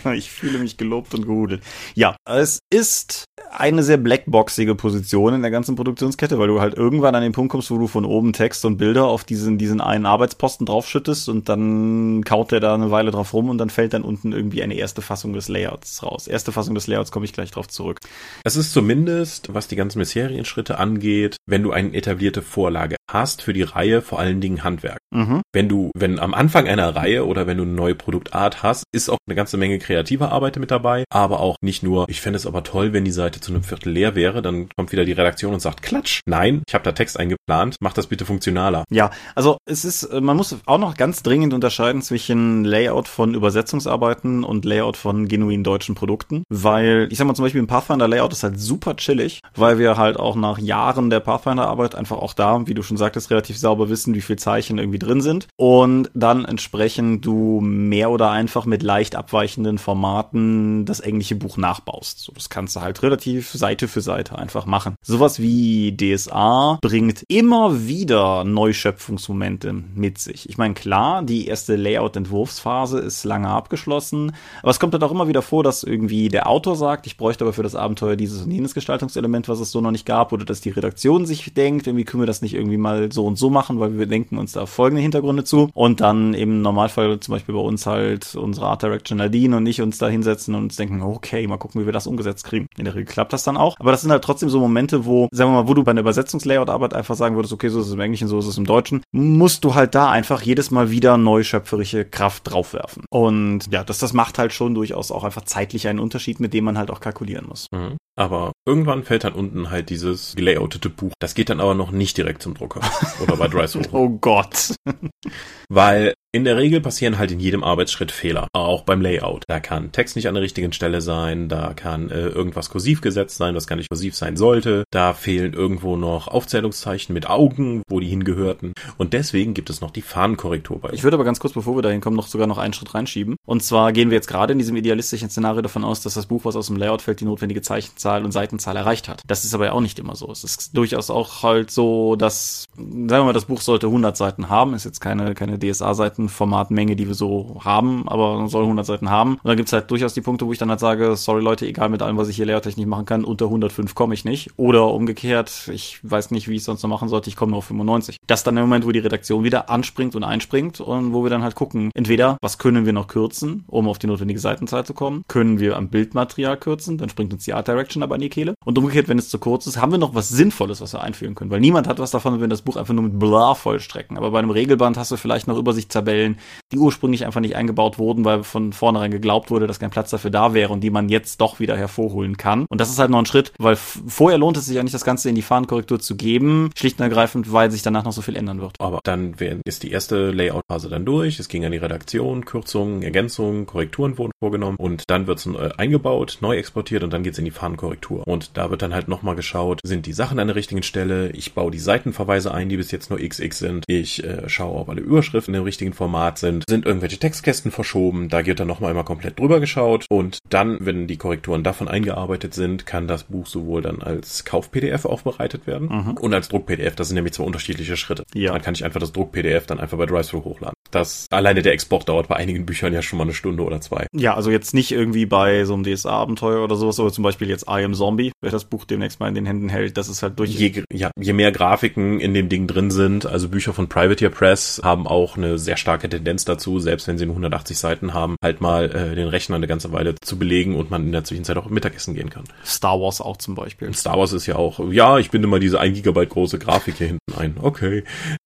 ich fühle mich gelobt und gehudelt. Ja, es ist eine sehr blackboxige Position in der ganzen Produktionskette, weil du halt irgendwann an den Punkt kommst, wo du von oben Text und Bilder auf diesen, diesen einen Arbeitsposten draufschüttest und dann kaut der da eine Weile drauf rum und dann fällt dann unten irgendwie eine erste Fassung des Layouts raus. Erste Fassung des Layouts komme ich gleich drauf zurück. Es ist zumindest, was die ganzen bisherigen Schritte angeht, wenn du eine etablierte Vorlage hast für die Reihe, vor allen Dingen Handwerk. Mhm. Wenn du, wenn am Anfang einer Reihe oder wenn du eine neue Produktart hast, ist auch eine ganze Menge kreativer Arbeit mit dabei, aber auch nicht nur, ich fände es aber toll, wenn die Seite zu einem Viertel leer wäre, dann kommt wieder die Redaktion und sagt, klatsch, nein, ich habe da Text eingeplant, mach das bitte funktionaler. Ja, also es ist, man muss auch noch ganz dringend unterscheiden zwischen Layout von Übersetzungsarbeiten und Layout von genuin deutschen Produkten, weil ich sag mal zum Beispiel ein Pathfinder Layout ist halt super chillig, weil wir halt auch nach Jahren der Pathfinder Arbeit einfach auch da, wie du schon sagtest, relativ sauber wissen, wie viel Zeichen irgendwie drin sind. Und dann entsprechend du mehr oder einfach mit leicht abweichenden Formaten das englische Buch nachbaust. So, das kannst du halt relativ Seite für Seite einfach machen. Sowas wie DSA bringt immer wieder Neuschöpfungsmomente mit sich. Ich meine, klar, die erste Layout-Entwurfsphase ist lange abgeschlossen, aber es kommt dann auch immer wieder vor, dass irgendwie der Autor sagt, ich bräuchte aber für das Abenteuer dieses und jenes Gestaltungselement, was es so noch nicht gab, oder dass die Redaktion sich denkt, irgendwie können wir das nicht irgendwie mal so und so machen, weil wir denken uns da folgende Hintergründe zu. Und dann im Normalfall zum Beispiel bei uns halt unsere Art Direction Nadine und ich uns da hinsetzen und uns denken, okay, mal gucken, wie wir das umgesetzt kriegen. In der Regel klappt das dann auch. Aber das sind halt trotzdem so Momente, wo, sagen wir mal, wo du bei einer Übersetzungslayout-Arbeit einfach sagen würdest, okay, so ist es im Englischen, so ist es im Deutschen, musst du halt da einfach jedes Mal wieder neu schöpferische Kraft draufwerfen. Und ja, das, das macht halt schon durchaus auch einfach zeitlich einen Unterschied, mit dem man halt auch kalkulieren muss. Mhm. Aber irgendwann fällt dann unten halt dieses gelayoutete Buch. Das geht dann aber noch nicht direkt zum Drucker oder bei Dryso. oh Gott. Weil in der Regel passieren halt in jedem Arbeitsschritt Fehler, auch beim Layout. Da kann Text nicht an der richtigen Stelle sein, da kann äh, irgendwas kursiv gesetzt sein, was gar nicht kursiv sein sollte. Da fehlen irgendwo noch Aufzählungszeichen mit Augen, wo die hingehörten. Und deswegen gibt es noch die Fahnenkorrektur bei. Ich würde aber ganz kurz, bevor wir dahin kommen, noch sogar noch einen Schritt reinschieben. Und zwar gehen wir jetzt gerade in diesem idealistischen Szenario davon aus, dass das Buch, was aus dem Layout fällt, die notwendige Zeichenzahl und Seitenzahl erreicht hat. Das ist aber ja auch nicht immer so. Es ist durchaus auch halt so, dass, sagen wir mal, das Buch sollte 100 Seiten haben. Ist jetzt keine, keine DSA-Seitenformatmenge, die wir so haben, aber soll 100 Seiten haben. Und dann gibt's halt durchaus die Punkte, wo ich dann halt sage, sorry Leute, egal mit allem, was ich hier layouttechnisch machen kann, unter 105 komme ich nicht. Oder umgekehrt, ich weiß nicht, wie ich sonst noch machen sollte, ich komme nur auf 95. Das ist dann der Moment, wo die Redaktion wieder anspringt und einspringt und wo wir dann halt gucken, entweder, was können wir noch kürzen, um auf die notwendige Seitenzahl zu kommen? Können wir am Bildmaterial kürzen? Dann springt uns die Art Direction aber an die Kehle. Und umgekehrt, wenn es zu kurz ist, haben wir noch was Sinnvolles, was wir einführen können. Weil niemand hat was davon, wenn das Buch einfach nur mit bla vollstrecken. Aber bei einem Regelband hast du vielleicht noch Übersichtstabellen, die ursprünglich einfach nicht eingebaut wurden, weil von vornherein geglaubt wurde, dass kein Platz dafür da wäre und die man jetzt doch wieder hervorholen kann. Und das ist halt noch ein Schritt, weil vorher lohnt es sich ja nicht, das Ganze in die Fahnenkorrektur zu geben, schlicht und ergreifend, weil sich danach noch so viel ändern wird. Aber dann ist die erste Layout-Phase dann durch, es ging an die Redaktion, Kürzungen, Ergänzungen, Korrekturen wurden vorgenommen und dann wird es äh, eingebaut, neu exportiert und dann geht's in die Fahnenkorrektur. Und da wird dann halt nochmal geschaut, sind die Sachen an der richtigen Stelle, ich baue die Seitenverweise ein, die bis jetzt nur XX sind, ich äh, schaue, ob alle Überschriften im richtigen Format sind, sind irgendwelche Textkästen verschoben, da wird dann nochmal immer komplett drüber geschaut und dann, wenn die Korrekturen davon eingearbeitet sind, kann das Buch sowohl dann als Kauf-PDF aufbereitet werden mhm. und als Druck-PDF. Das sind nämlich zwei unterschiedliche Schritte. Ja. Dann kann ich einfach das Druck-PDF dann einfach bei DriveThru hochladen. Das alleine der Export dauert bei einigen Büchern ja schon mal eine Stunde oder zwei. Ja, also jetzt nicht irgendwie bei so einem DSA-Abenteuer oder sowas, aber zum Beispiel jetzt I Am Zombie, wer das Buch demnächst mal in den Händen hält, das ist halt durch. Je, ja, je mehr Grafiken in dem Ding drin sind, also Bücher von Privateer Press haben auch eine sehr starke Tendenz dazu, selbst wenn sie nur 180 Seiten haben, halt mal äh, den Rechner eine ganze Weile zu belegen und man in der Zwischenzeit auch Mittagessen gehen kann. Star Wars auch zum Beispiel. Star Wars ist ja auch, ja, ich binde mal diese 1 Gigabyte große Grafik hier hinten ein. Okay.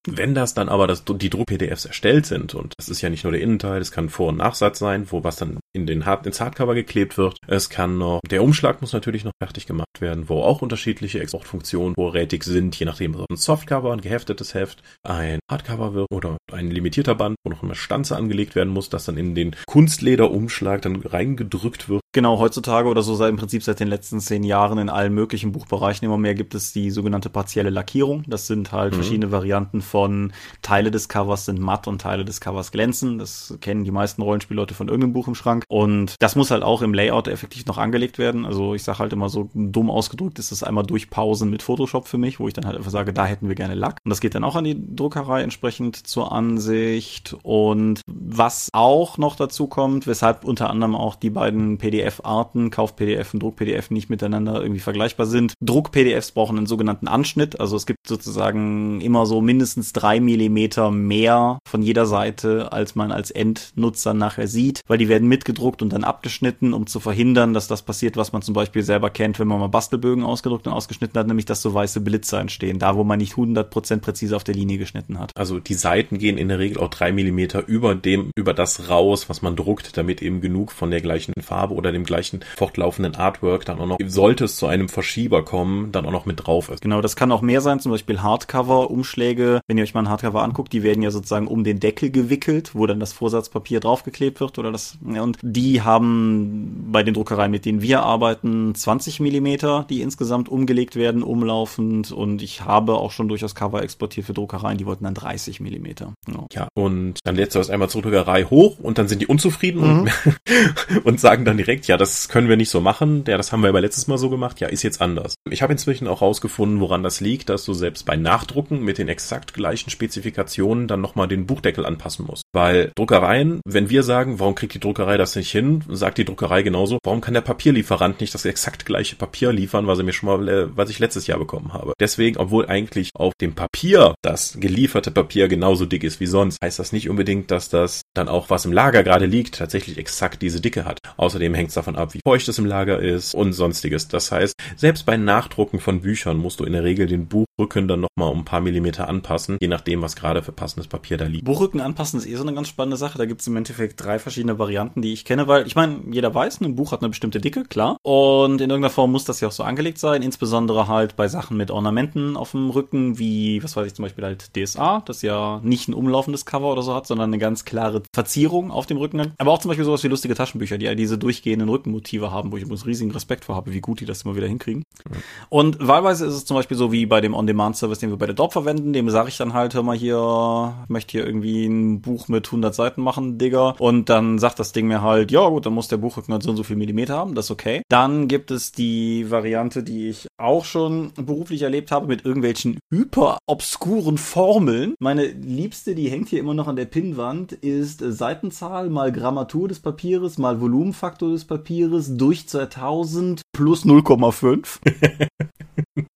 Wenn das dann aber das, die Druck-PDFs erstellt sind, und das ist ja nicht nur der Innenteil, es kann Vor- und Nachsatz sein, wo was dann in den Hard ins Hardcover geklebt wird. Es kann noch, der Umschlag muss natürlich noch fertig gemacht werden, wo auch unterschiedliche Exportfunktionen vorrätig sind, je nachdem, ob ein Softcover, ein geheftetes Heft, ein Hardcover wird oder ein limitierter Band, wo noch eine Stanze angelegt werden muss, das dann in den Kunstlederumschlag dann reingedrückt wird. Genau, heutzutage oder so seit im Prinzip seit den letzten zehn Jahren in allen möglichen Buchbereichen immer mehr gibt es die sogenannte partielle Lackierung. Das sind halt mhm. verschiedene Varianten von Teile des Covers sind matt und Teile des Covers glänzen. Das kennen die meisten Rollenspielleute von irgendeinem Buch im Schrank. Und das muss halt auch im Layout effektiv noch angelegt werden. Also ich sage halt immer so dumm ausgedrückt ist das einmal durchpausen mit Photoshop für mich, wo ich dann halt einfach sage, da hätten wir gerne Lack. Und das geht dann auch an die Druckerei entsprechend zur Ansicht. Und was auch noch dazu kommt, weshalb unter anderem auch die beiden PDF-Arten, Kauf-PDF und Druck-PDF nicht miteinander irgendwie vergleichbar sind. Druck-PDFs brauchen einen sogenannten Anschnitt. Also es gibt sozusagen immer so mindestens drei Millimeter mehr von jeder Seite, als man als Endnutzer nachher sieht, weil die werden mitgedruckt und dann abgeschnitten, um zu verhindern, dass das passiert, was man zum Beispiel selber kennt, wenn man mal Bastelbögen ausgedruckt und ausgeschnitten hat, nämlich dass so weiße Blitze entstehen, da wo man nicht 100% präzise auf der Linie geschnitten hat. Also die Seiten gehen in der Regel auch drei Millimeter über dem, über das raus, was man druckt, damit eben genug von der gleichen Farbe oder dem gleichen fortlaufenden Artwork dann auch noch, sollte es zu einem Verschieber kommen, dann auch noch mit drauf ist. Genau, das kann auch mehr sein, zum Beispiel Hardcover-Umschläge. Wenn ihr euch mal ein Hardcover anguckt, die werden ja sozusagen um den Deckel gewickelt, wo dann das Vorsatzpapier draufgeklebt wird oder das, ja, und die haben bei den Druckereien, mit denen wir arbeiten, 20 Millimeter, die insgesamt umgelegt werden, umlaufend und ich habe auch schon durchaus Cover exportiert für Druckereien, die wollten dann 30 Millimeter. Ja. ja, und dann lädst du das einmal zur Druckerei hoch und dann sind die unzufrieden mhm. und, und sagen dann direkt, ja, das können wir nicht so machen, ja, das haben wir aber letztes Mal so gemacht, ja, ist jetzt anders. Ich habe inzwischen auch rausgefunden, woran das liegt, dass du selbst bei Nachdrucken mit den exakt gleichen Spezifikationen dann nochmal den Buchdeckel anpassen musst. Weil Druckereien, wenn wir sagen, warum kriegt die Druckerei das nicht hin, sagt die Druckerei genauso, warum kann der Papierlieferant nicht das exakt gleiche Papier liefern, was er mir schon mal, äh, was ich letztes Jahr bekommen habe. Deswegen, obwohl eigentlich auf dem Papier das gelieferte Papier genauso dick ist wie sonst, heißt das nicht unbedingt, dass das dann auch, was im Lager gerade liegt, tatsächlich exakt diese Dicke hat. Außerdem hängt es davon ab, wie feucht es im Lager ist und sonstiges. Das heißt, selbst bei Nachdrucken von Büchern musst du in der Regel den Buchrücken dann nochmal um ein paar Millimeter anpassen, je nachdem, was gerade für passendes Papier da liegt. Buchrücken anpassen ist eh so eine ganz spannende Sache. Da gibt es im Endeffekt drei verschiedene Varianten, die ich kenne, weil ich meine, jeder weiß, ein Buch hat eine bestimmte Dicke, klar. Und in irgendeiner Form muss das ja auch so angelegt sein, insbesondere halt bei Sachen mit Ornamenten auf dem Rücken, wie, was weiß ich, zum Beispiel halt DSA, das ja nicht ein umlaufendes Cover oder so hat, sondern eine ganz klare Verzierung auf dem Rücken. Aber auch zum Beispiel sowas wie lustige Taschenbücher, die ja diese durchgehenden Rückenmotive haben, wo ich übrigens riesigen Respekt vor habe, wie gut die das immer wieder hinkriegen. Mhm. Und wahlweise ist es zum Beispiel so wie bei dem On-Demand-Service, den wir bei der Drop verwenden, dem sage ich dann halt, hör mal hier, möchte hier irgendwie ein Buch mit 100 Seiten machen, Digga. Und dann sagt das Ding mir halt, ja gut, dann muss der Buchrücken halt so und so viel Millimeter haben, das ist okay. Dann gibt es die Variante, die ich auch schon beruflich erlebt habe, mit irgendwelchen hyper obskuren Formeln. Meine liebste, die hängt hier immer noch an der Pinnwand, ist Seitenzahl mal Grammatur des Papieres mal Volumenfaktor des Papieres durch 2000 plus 0,5.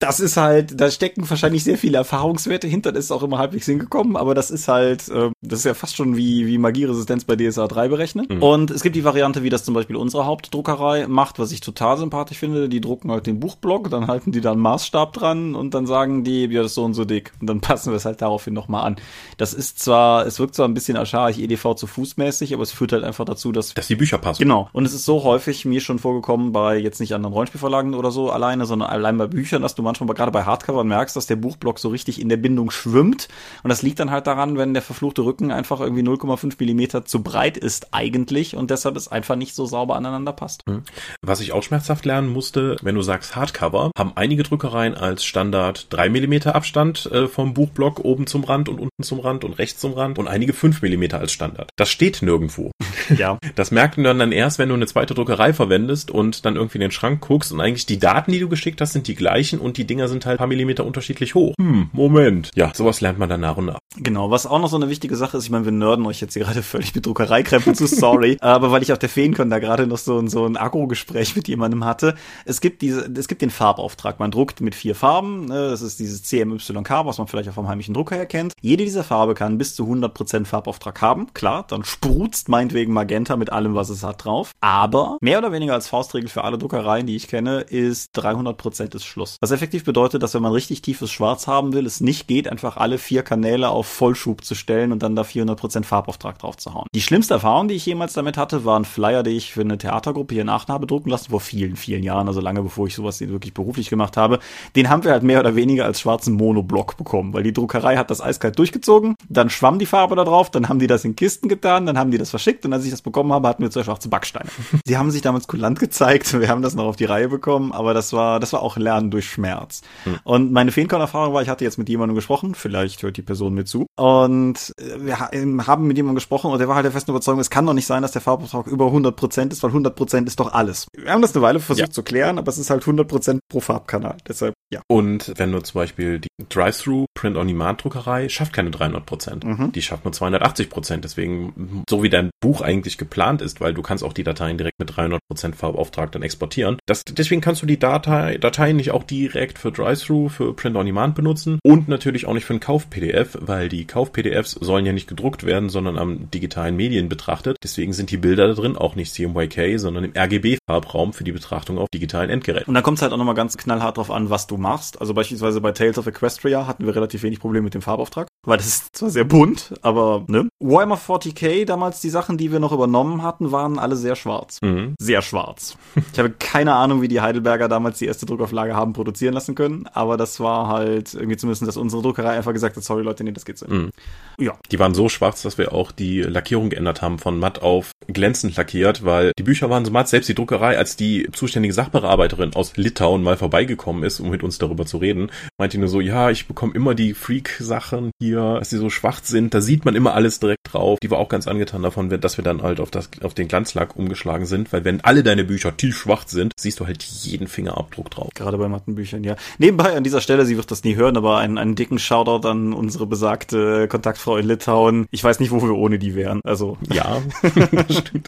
das ist halt, da stecken wahrscheinlich sehr viele Erfahrungswerte hinter, das ist auch immer halbwegs hingekommen, aber das ist halt, äh, das ist ja fast schon wie, wie Magieresistenz bei DSA 3 berechnen. Mhm. Und es gibt die Variante, wie das zum Beispiel unsere Hauptdruckerei macht, was ich total sympathisch finde. Die drucken halt den Buchblock, dann halten die da einen Maßstab dran und dann sagen die, ja, das ist so und so dick. Und dann passen wir es halt daraufhin nochmal an. Das ist zwar, es wirkt zwar ein bisschen archaisch EDV zu fußmäßig, aber es führt halt einfach dazu, dass. Dass die Bücher passen. Genau. Und es ist so häufig mir schon vorgekommen bei jetzt nicht anderen Rollenspielverlagen oder so alleine, sondern allein bei Büchern, dass du manchmal manchmal gerade bei Hardcover merkst, dass der Buchblock so richtig in der Bindung schwimmt. Und das liegt dann halt daran, wenn der verfluchte Rücken einfach irgendwie 0,5 Millimeter zu breit ist eigentlich und deshalb es einfach nicht so sauber aneinander passt. Hm. Was ich auch schmerzhaft lernen musste, wenn du sagst Hardcover, haben einige Druckereien als Standard 3 Millimeter Abstand äh, vom Buchblock oben zum Rand und unten zum Rand und rechts zum Rand und einige 5 Millimeter als Standard. Das steht nirgendwo. Ja. Das merken dann, dann erst, wenn du eine zweite Druckerei verwendest und dann irgendwie in den Schrank guckst und eigentlich die Daten, die du geschickt hast, sind die gleichen und die Dinger sind halt ein paar Millimeter unterschiedlich hoch. Hm, Moment. Ja, sowas lernt man dann nach und nach. Genau, was auch noch so eine wichtige Sache ist, ich meine, wir nörden euch jetzt hier gerade völlig mit Druckereikrempel zu, sorry, aber weil ich auf der Feencon da gerade noch so, so ein Agro-Gespräch mit jemandem hatte, es gibt diese, es gibt den Farbauftrag. Man druckt mit vier Farben, ne, das ist dieses CMYK, was man vielleicht auch vom heimischen Drucker her kennt. Jede dieser Farbe kann bis zu 100% Farbauftrag haben, klar, dann sprutzt meinetwegen Magenta mit allem, was es hat, drauf. Aber mehr oder weniger als Faustregel für alle Druckereien, die ich kenne, ist 300% ist Schluss. Was effektiv bedeutet, dass wenn man richtig tiefes Schwarz haben will, es nicht geht, einfach alle vier Kanäle auf Vollschub zu stellen und dann da 400% Farbauftrag drauf zu hauen. Die schlimmste Erfahrung, die ich jemals damit hatte, war ein Flyer, den ich für eine Theatergruppe hier in Aachen habe drucken lassen, vor vielen, vielen Jahren, also lange bevor ich sowas wirklich beruflich gemacht habe. Den haben wir halt mehr oder weniger als schwarzen Monoblock bekommen, weil die Druckerei hat das eiskalt durchgezogen, dann schwamm die Farbe da drauf, dann haben die das in Kisten getan, dann haben die das verschickt und als ich das bekommen habe, hatten wir zwei schwarze Backsteine. Sie haben sich damals kulant gezeigt, wir haben das noch auf die Reihe bekommen, aber das war, das war auch Lernen durch Schmerz. Hm. Und meine Feencon-Erfahrung war, ich hatte jetzt mit jemandem gesprochen, vielleicht hört die Person mir zu, und wir haben mit jemandem gesprochen und der war halt der festen Überzeugung, es kann doch nicht sein, dass der Farbauftrag über 100% ist, weil 100% ist doch alles. Wir haben das eine Weile versucht ja. zu klären, aber es ist halt 100% pro Farbkanal, deshalb ja. Und wenn du zum Beispiel die Drive-Thru Print-on-Demand-Druckerei schafft keine 300%, mhm. die schafft nur 280%, deswegen so wie dein Buch eigentlich geplant ist, weil du kannst auch die Dateien direkt mit 300% Farbauftrag dann exportieren. Das, deswegen kannst du die Datei, Dateien nicht auch direkt für Drive-Thru, für Print-on-Demand benutzen und natürlich auch nicht für ein Kauf-PDF, weil die Kauf-PDFs sollen ja nicht gedruckt werden, sondern am digitalen Medien betrachtet. Deswegen sind die Bilder da drin auch nicht CMYK, sondern im RGB-Farbraum für die Betrachtung auf digitalen Endgeräten. Und da kommt es halt auch nochmal ganz knallhart drauf an, was du machst. Also beispielsweise bei Tales of Equestria hatten wir relativ wenig Probleme mit dem Farbauftrag, weil das ist zwar sehr bunt, aber ne. Warhammer 40k, damals die Sachen, die wir noch übernommen hatten, waren alle sehr schwarz. Mhm. Sehr schwarz. Ich habe keine Ahnung, wie die Heidelberger damals die erste Druckauflage haben produzieren lassen können, aber das war halt irgendwie zumindest, dass unsere Druckerei einfach gesagt hat, sorry Leute, nee, das geht so. Mhm. Ja. Die waren so schwarz, dass wir auch die Lackierung geändert haben von matt auf glänzend lackiert, weil die Bücher waren so matt. Selbst die Druckerei, als die zuständige Sachbearbeiterin aus Litauen mal vorbeigekommen ist, um mit uns darüber zu reden, meinte nur so, ja, ich bekomme immer die Freak-Sachen hier, dass sie so schwach sind. Da sieht man immer alles direkt drauf. Die war auch ganz angetan davon, dass wir dann halt auf, das, auf den Glanzlack umgeschlagen sind, weil wenn alle deine Bücher tiefschwach sind, siehst du halt jeden Fingerabdruck drauf. Gerade bei matten Büchern, ja. Nebenbei an dieser Stelle, sie wird das nie hören, aber einen, einen dicken Shoutout an unsere besagte Kontaktfrau in Litauen. Ich weiß nicht, wo wir ohne die wären. Also. Ja, das stimmt.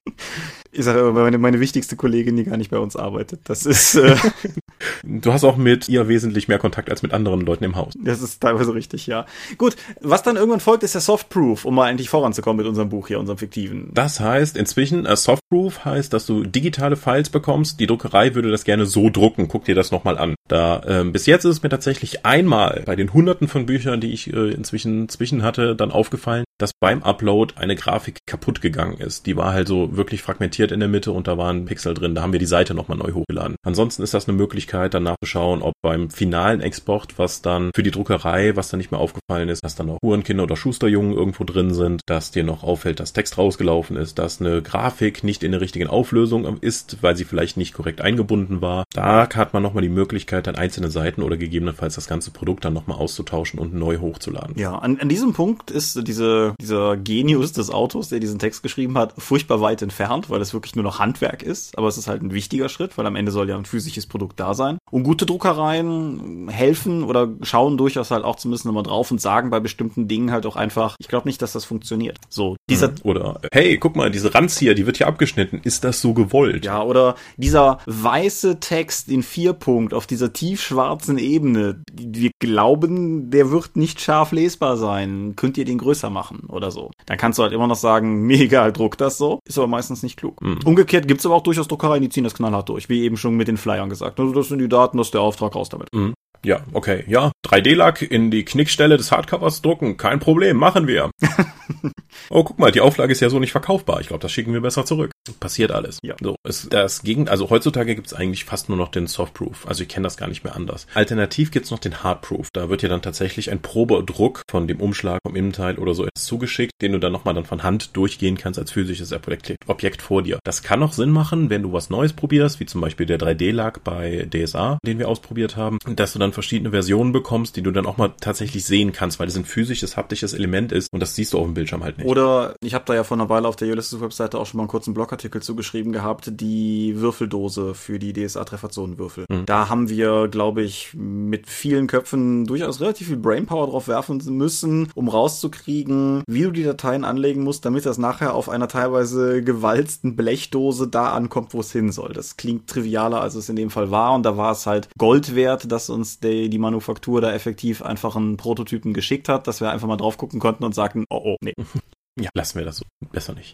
Ich sage immer, meine, meine wichtigste Kollegin, die gar nicht bei uns arbeitet. Das ist. Äh, du hast auch mit ihr wesentlich mehr Kontakt als mit anderen Leuten im Haus. Das ist teilweise richtig, ja. Gut, was dann irgendwann folgt, ist der Softproof, um mal endlich voranzukommen mit unserem Buch hier, unserem fiktiven. Das heißt inzwischen, uh, Softproof heißt, dass du digitale Files bekommst. Die Druckerei würde das gerne so drucken. Guck dir das nochmal an. Da ähm, bis jetzt ist es mir tatsächlich einmal bei den hunderten von Büchern, die ich äh, inzwischen zwischen hatte, dann aufgefallen, dass beim Upload eine Grafik kaputt gegangen ist. Die war halt so wirklich fragmentiert in der Mitte und da waren Pixel drin. Da haben wir die Seite nochmal neu hochgeladen. Ansonsten ist das eine Möglichkeit, dann nachzuschauen, ob beim finalen Export, was dann für die Druckerei, was dann nicht mehr aufgefallen ist, dass dann noch Hurenkinder oder Schusterjungen irgendwo drin sind, dass dir noch auffällt, dass Text rausgelaufen ist, dass eine Grafik nicht in der richtigen Auflösung ist, weil sie vielleicht nicht korrekt eingebunden war. Da hat man nochmal die Möglichkeit, dann einzelne Seiten oder gegebenenfalls das ganze Produkt dann nochmal auszutauschen und neu hochzuladen. Ja, an, an diesem Punkt ist diese, dieser Genius des Autos, der diesen Text geschrieben hat, furchtbar weit entfernt, weil es wirklich nur noch Handwerk ist. Aber es ist halt ein wichtiger Schritt, weil am Ende soll ja ein physisches Produkt da sein. Und gute Druckereien helfen oder schauen durchaus halt auch zumindest nochmal drauf und sagen bei bestimmten Dingen halt auch einfach, ich glaube nicht, dass das funktioniert. So, dieser. Mhm. Oder, hey, guck mal, diese Ranzieher, die wird hier abgeschnitten. Ist das so gewollt? Ja, oder dieser weiße Text in vier Punkt auf dieser tiefschwarzen Ebene. Wir glauben, der wird nicht scharf lesbar sein. Könnt ihr den größer machen oder so? Dann kannst du halt immer noch sagen, mir egal, druck das so. Ist aber meistens nicht klug. Mhm. Umgekehrt gibt's aber auch durchaus Druckereien, die ziehen das knallhart durch. Wie eben schon mit den Flyern gesagt. Also das sind die Daten, das ist der Auftrag raus damit. Mhm. Ja, okay. Ja, 3D-Lack in die Knickstelle des Hardcovers drucken. Kein Problem, machen wir. oh, guck mal, die Auflage ist ja so nicht verkaufbar. Ich glaube, das schicken wir besser zurück. Passiert alles. Ja. So, es, das gegen, also heutzutage gibt's eigentlich fast nur noch den Softproof. Also ich kenne das gar nicht mehr anders. Alternativ gibt's noch den Hardproof. Da wird ja dann tatsächlich ein Probedruck von dem Umschlag, vom Innenteil oder so zugeschickt, den du dann nochmal dann von Hand durchgehen kannst als physisches Objekt, vor dir. Das kann noch Sinn machen, wenn du was Neues probierst, wie zum Beispiel der 3D-Lack bei DSA, den wir ausprobiert haben, dass du dann verschiedene Versionen bekommst, die du dann auch mal tatsächlich sehen kannst, weil das ein physisches, haptisches Element ist und das siehst du auf dem Bildschirm halt nicht. Oder ich habe da ja vor einer Weile auf der Ulysses-Webseite auch schon mal einen kurzen Blogartikel zugeschrieben gehabt, die Würfeldose für die DSA-Trefferzonenwürfel. Mhm. Da haben wir, glaube ich, mit vielen Köpfen durchaus relativ viel Brainpower drauf werfen müssen, um rauszukriegen, wie du die Dateien anlegen musst, damit das nachher auf einer teilweise gewalzten Blechdose da ankommt, wo es hin soll. Das klingt trivialer, als es in dem Fall war und da war es halt Gold wert, dass uns die, die Manufaktur da effektiv einfach einen Prototypen geschickt hat, dass wir einfach mal drauf gucken konnten und sagten, oh oh, nee. Ja, lassen wir das so. Besser nicht.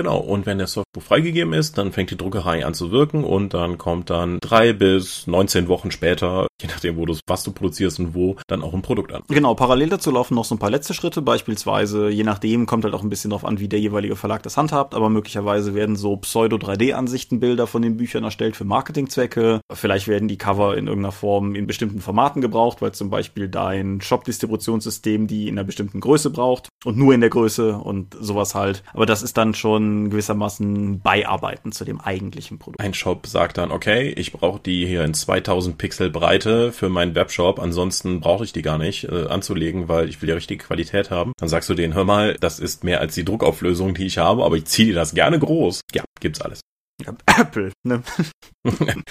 Genau, und wenn der Softbook freigegeben ist, dann fängt die Druckerei an zu wirken und dann kommt dann drei bis 19 Wochen später, je nachdem, wo du was du produzierst und wo, dann auch ein Produkt an. Genau, parallel dazu laufen noch so ein paar letzte Schritte, beispielsweise, je nachdem, kommt halt auch ein bisschen drauf an, wie der jeweilige Verlag das handhabt, aber möglicherweise werden so Pseudo-3D-Ansichtenbilder von den Büchern erstellt für Marketingzwecke. Vielleicht werden die Cover in irgendeiner Form in bestimmten Formaten gebraucht, weil zum Beispiel dein Shop-Distributionssystem die in einer bestimmten Größe braucht und nur in der Größe und sowas halt. Aber das ist dann schon gewissermaßen beiarbeiten zu dem eigentlichen Produkt. Ein Shop sagt dann, okay, ich brauche die hier in 2000 Pixel Breite für meinen Webshop, ansonsten brauche ich die gar nicht äh, anzulegen, weil ich will ja richtige Qualität haben. Dann sagst du denen, hör mal, das ist mehr als die Druckauflösung, die ich habe, aber ich ziehe dir das gerne groß. Ja, gibt's alles. Ja, Apple, ne?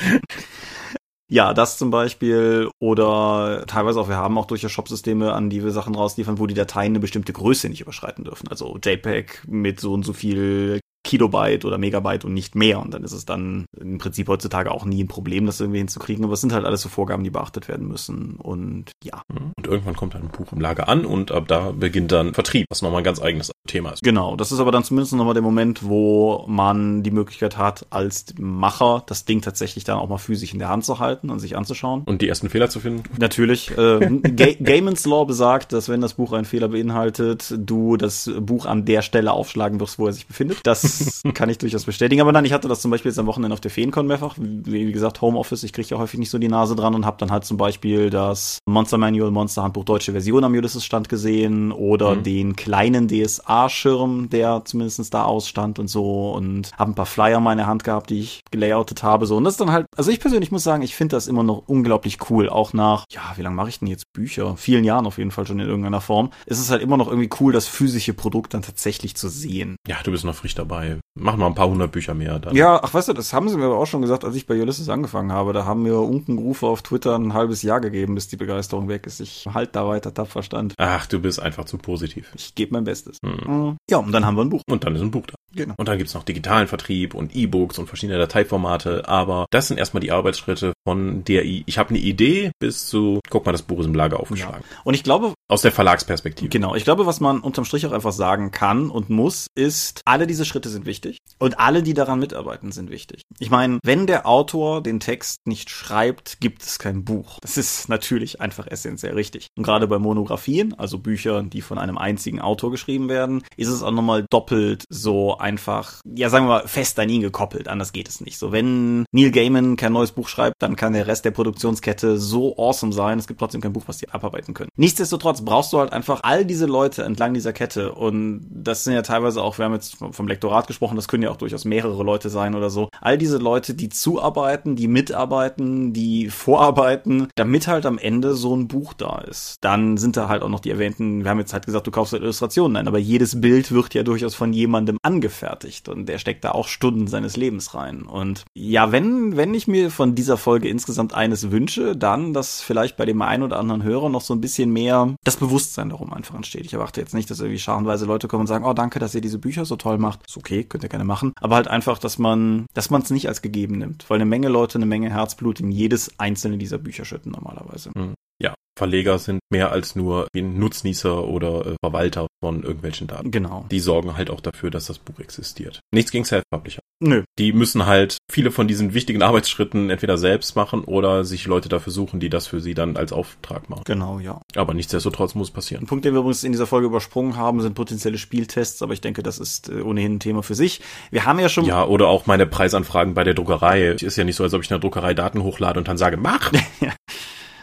Ja, das zum Beispiel oder teilweise auch, wir haben auch durchaus Shopsysteme, an die wir Sachen rausliefern, wo die Dateien eine bestimmte Größe nicht überschreiten dürfen. Also JPEG mit so und so viel Kilobyte oder Megabyte und nicht mehr. Und dann ist es dann im Prinzip heutzutage auch nie ein Problem, das irgendwie hinzukriegen. Aber es sind halt alles so Vorgaben, die beachtet werden müssen. Und ja. Mhm. Und irgendwann kommt dann ein Buch im Lager an und ab da beginnt dann Vertrieb, was nochmal ein ganz eigenes Thema ist. Genau. Das ist aber dann zumindest nochmal der Moment, wo man die Möglichkeit hat, als Macher das Ding tatsächlich dann auch mal physisch in der Hand zu halten und sich anzuschauen. Und die ersten Fehler zu finden? Natürlich. Äh, Gaiman's Law besagt, dass wenn das Buch einen Fehler beinhaltet, du das Buch an der Stelle aufschlagen wirst, wo er sich befindet. Das kann ich durchaus bestätigen. Aber nein, ich hatte das zum Beispiel jetzt am Wochenende auf der Feencon mehrfach. Wie, wie gesagt, Homeoffice, ich kriege ja häufig nicht so die Nase dran und habe dann halt zum Beispiel das Monster Manual, Monster Handbuch deutsche Version am Ulysses-Stand gesehen oder mhm. den kleinen DSA-Schirm, der zumindest da ausstand und so und habe ein paar Flyer in meiner Hand gehabt, die ich gelayoutet habe. So. Und das ist dann halt, also ich persönlich muss sagen, ich finde das immer noch unglaublich cool. Auch nach, ja, wie lange mache ich denn jetzt Bücher? Vielen Jahren auf jeden Fall schon in irgendeiner Form. Es ist halt immer noch irgendwie cool, das physische Produkt dann tatsächlich zu sehen. Ja, du bist noch frisch dabei machen wir ein paar hundert Bücher mehr. Dann. Ja, ach weißt du, das haben sie mir aber auch schon gesagt, als ich bei Ulysses angefangen habe. Da haben mir Unkenrufe auf Twitter ein halbes Jahr gegeben, bis die Begeisterung weg ist. Ich halt da weiter tapfer stand. Ach, du bist einfach zu positiv. Ich gebe mein Bestes. Hm. Ja, und dann haben wir ein Buch. Und dann ist ein Buch da. Genau. Und dann gibt's noch digitalen Vertrieb und E-Books und verschiedene Dateiformate. Aber das sind erstmal die Arbeitsschritte von der I ich habe eine Idee bis zu, guck mal, das Buch ist im Lager aufgeschlagen. Ja. Und ich glaube, aus der Verlagsperspektive. Genau, ich glaube, was man unterm Strich auch einfach sagen kann und muss, ist, alle diese Schritte sind sind wichtig und alle, die daran mitarbeiten, sind wichtig. Ich meine, wenn der Autor den Text nicht schreibt, gibt es kein Buch. Das ist natürlich einfach essentiell richtig. Und gerade bei Monographien, also Büchern, die von einem einzigen Autor geschrieben werden, ist es auch nochmal doppelt so einfach, ja sagen wir mal, fest an ihn gekoppelt. Anders geht es nicht. So, wenn Neil Gaiman kein neues Buch schreibt, dann kann der Rest der Produktionskette so awesome sein. Es gibt trotzdem kein Buch, was die abarbeiten können. Nichtsdestotrotz brauchst du halt einfach all diese Leute entlang dieser Kette und das sind ja teilweise auch, wir haben jetzt vom Lektorat gesprochen, das können ja auch durchaus mehrere Leute sein oder so. All diese Leute, die zuarbeiten, die mitarbeiten, die vorarbeiten, damit halt am Ende so ein Buch da ist. Dann sind da halt auch noch die erwähnten, wir haben jetzt halt gesagt, du kaufst halt Illustrationen. Nein, aber jedes Bild wird ja durchaus von jemandem angefertigt und der steckt da auch Stunden seines Lebens rein. Und ja, wenn, wenn ich mir von dieser Folge insgesamt eines wünsche, dann, dass vielleicht bei dem einen oder anderen Hörer noch so ein bisschen mehr das Bewusstsein darum einfach entsteht. Ich erwarte jetzt nicht, dass irgendwie scharenweise Leute kommen und sagen, oh, danke, dass ihr diese Bücher so toll macht. Ist okay, könnt ihr gerne machen. Aber halt einfach, dass man, dass man es nicht als gegeben nimmt. Weil eine Menge Leute eine Menge Herzblut in jedes einzelne dieser Bücher schütten normalerweise. Mhm. Ja, Verleger sind mehr als nur Nutznießer oder äh, Verwalter von irgendwelchen Daten. Genau. Die sorgen halt auch dafür, dass das Buch existiert. Nichts gegen Self-Publisher. Nö. Die müssen halt viele von diesen wichtigen Arbeitsschritten entweder selbst machen oder sich Leute dafür suchen, die das für sie dann als Auftrag machen. Genau, ja. Aber nichtsdestotrotz muss passieren. Ein Punkt, den wir übrigens in dieser Folge übersprungen haben, sind potenzielle Spieltests, aber ich denke, das ist äh, ohnehin ein Thema für sich. Wir haben ja schon. Ja, oder auch meine Preisanfragen bei der Druckerei. Ist ja nicht so, als ob ich in der Druckerei Daten hochlade und dann sage, mach! ja.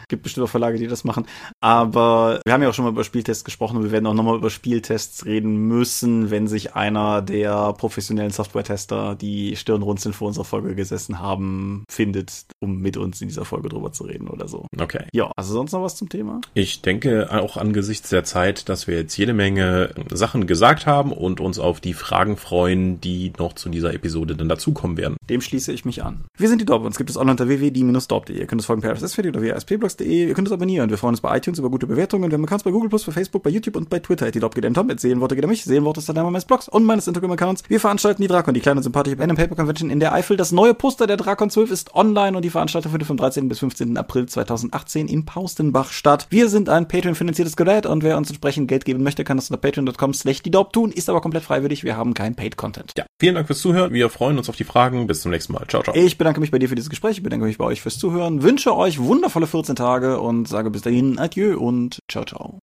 Gibt bestimmt auch Verlage, die das machen. Aber wir haben ja auch schon mal über Spieltests gesprochen und wir werden auch nochmal über Spieltests reden müssen, wenn sich einer der professionellen Software-Tester, die Stirnrunzeln vor unserer Folge gesessen haben, findet, um mit uns in dieser Folge drüber zu reden oder so. Okay. Ja, also sonst noch was zum Thema? Ich denke auch angesichts der Zeit, dass wir jetzt jede Menge Sachen gesagt haben und uns auf die Fragen freuen, die noch zu dieser Episode dann dazukommen werden. Dem schließe ich mich an. Wir sind die Dorp, uns gibt es online unter www.die-dorp.de. Ihr könnt uns folgen per RSS-Feed oder via ASP-Blogs.de. Ihr könnt uns abonnieren. Wir freuen uns bei iTunes über gute Bewertungen. Wir haben Accounts bei Google+, bei Facebook, bei YouTube und bei Twitter. Die geht Tom, at Seelenworte geht mich. Seelenworte ist der Name meines Blogs und meines Instagram-Accounts. Wir veranstalten die Drakon, die kleine sympathische Pen Paper Convention in der Eifel. Das neue Poster der Drakon 12 ist online und die Veranstaltung findet vom 13. bis 15. April 2018 in Paustenbach statt. Wir sind ein Patreon-finanziertes Gerät und wer uns entsprechend Geld geben möchte, kann das unter patreon.com slash die tun, ist aber komplett freiwillig. Wir haben kein Paid-Content. Ja, vielen Dank fürs Zuhören. Wir freuen uns auf die Fragen. Bis zum nächsten Mal. Ciao, ciao. Ich bedanke mich bei dir für dieses Gespräch. Ich bedanke mich bei euch fürs Zuhören. Wünsche euch wundervolle 14 Tage und sage bis dahin Adieu und ciao, ciao.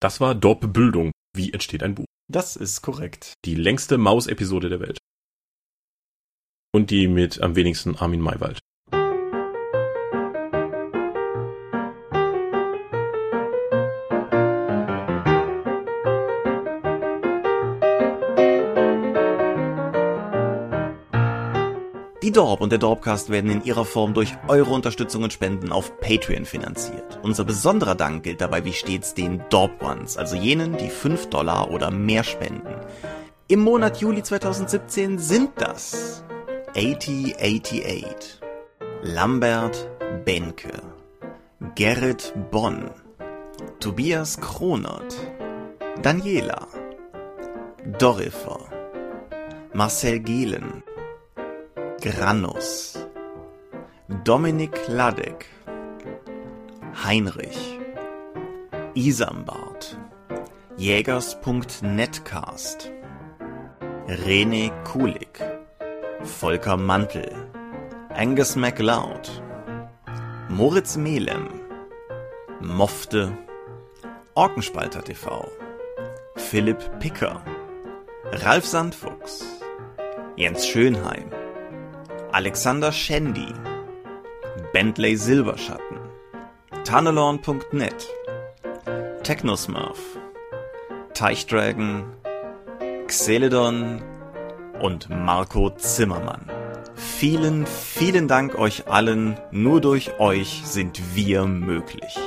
Das war Dorp Bildung. Wie entsteht ein Buch? Das ist korrekt. Die längste Maus-Episode der Welt. Und die mit am wenigsten Armin Maywald. Dorp und der Dorpcast werden in ihrer Form durch eure Unterstützung und Spenden auf Patreon finanziert. Unser besonderer Dank gilt dabei wie stets den Dorp Ones, also jenen, die 5 Dollar oder mehr spenden. Im Monat Juli 2017 sind das 8088, Lambert Benke, Gerrit Bonn, Tobias Kronert, Daniela, Dorifer, Marcel Gehlen, Granus, Dominik Ladek, Heinrich, Isambard, Jägers.netcast, René Kulig, Volker Mantel, Angus MacLeod, Moritz Melem, Mofte, Orkenspalter TV, Philipp Picker, Ralf Sandfuchs, Jens Schönheim, Alexander Schendi, Bentley Silberschatten, Tunnelorn.net, Technosmurf, Teichdragon, Xeledon und Marco Zimmermann. Vielen, vielen Dank euch allen. Nur durch euch sind wir möglich.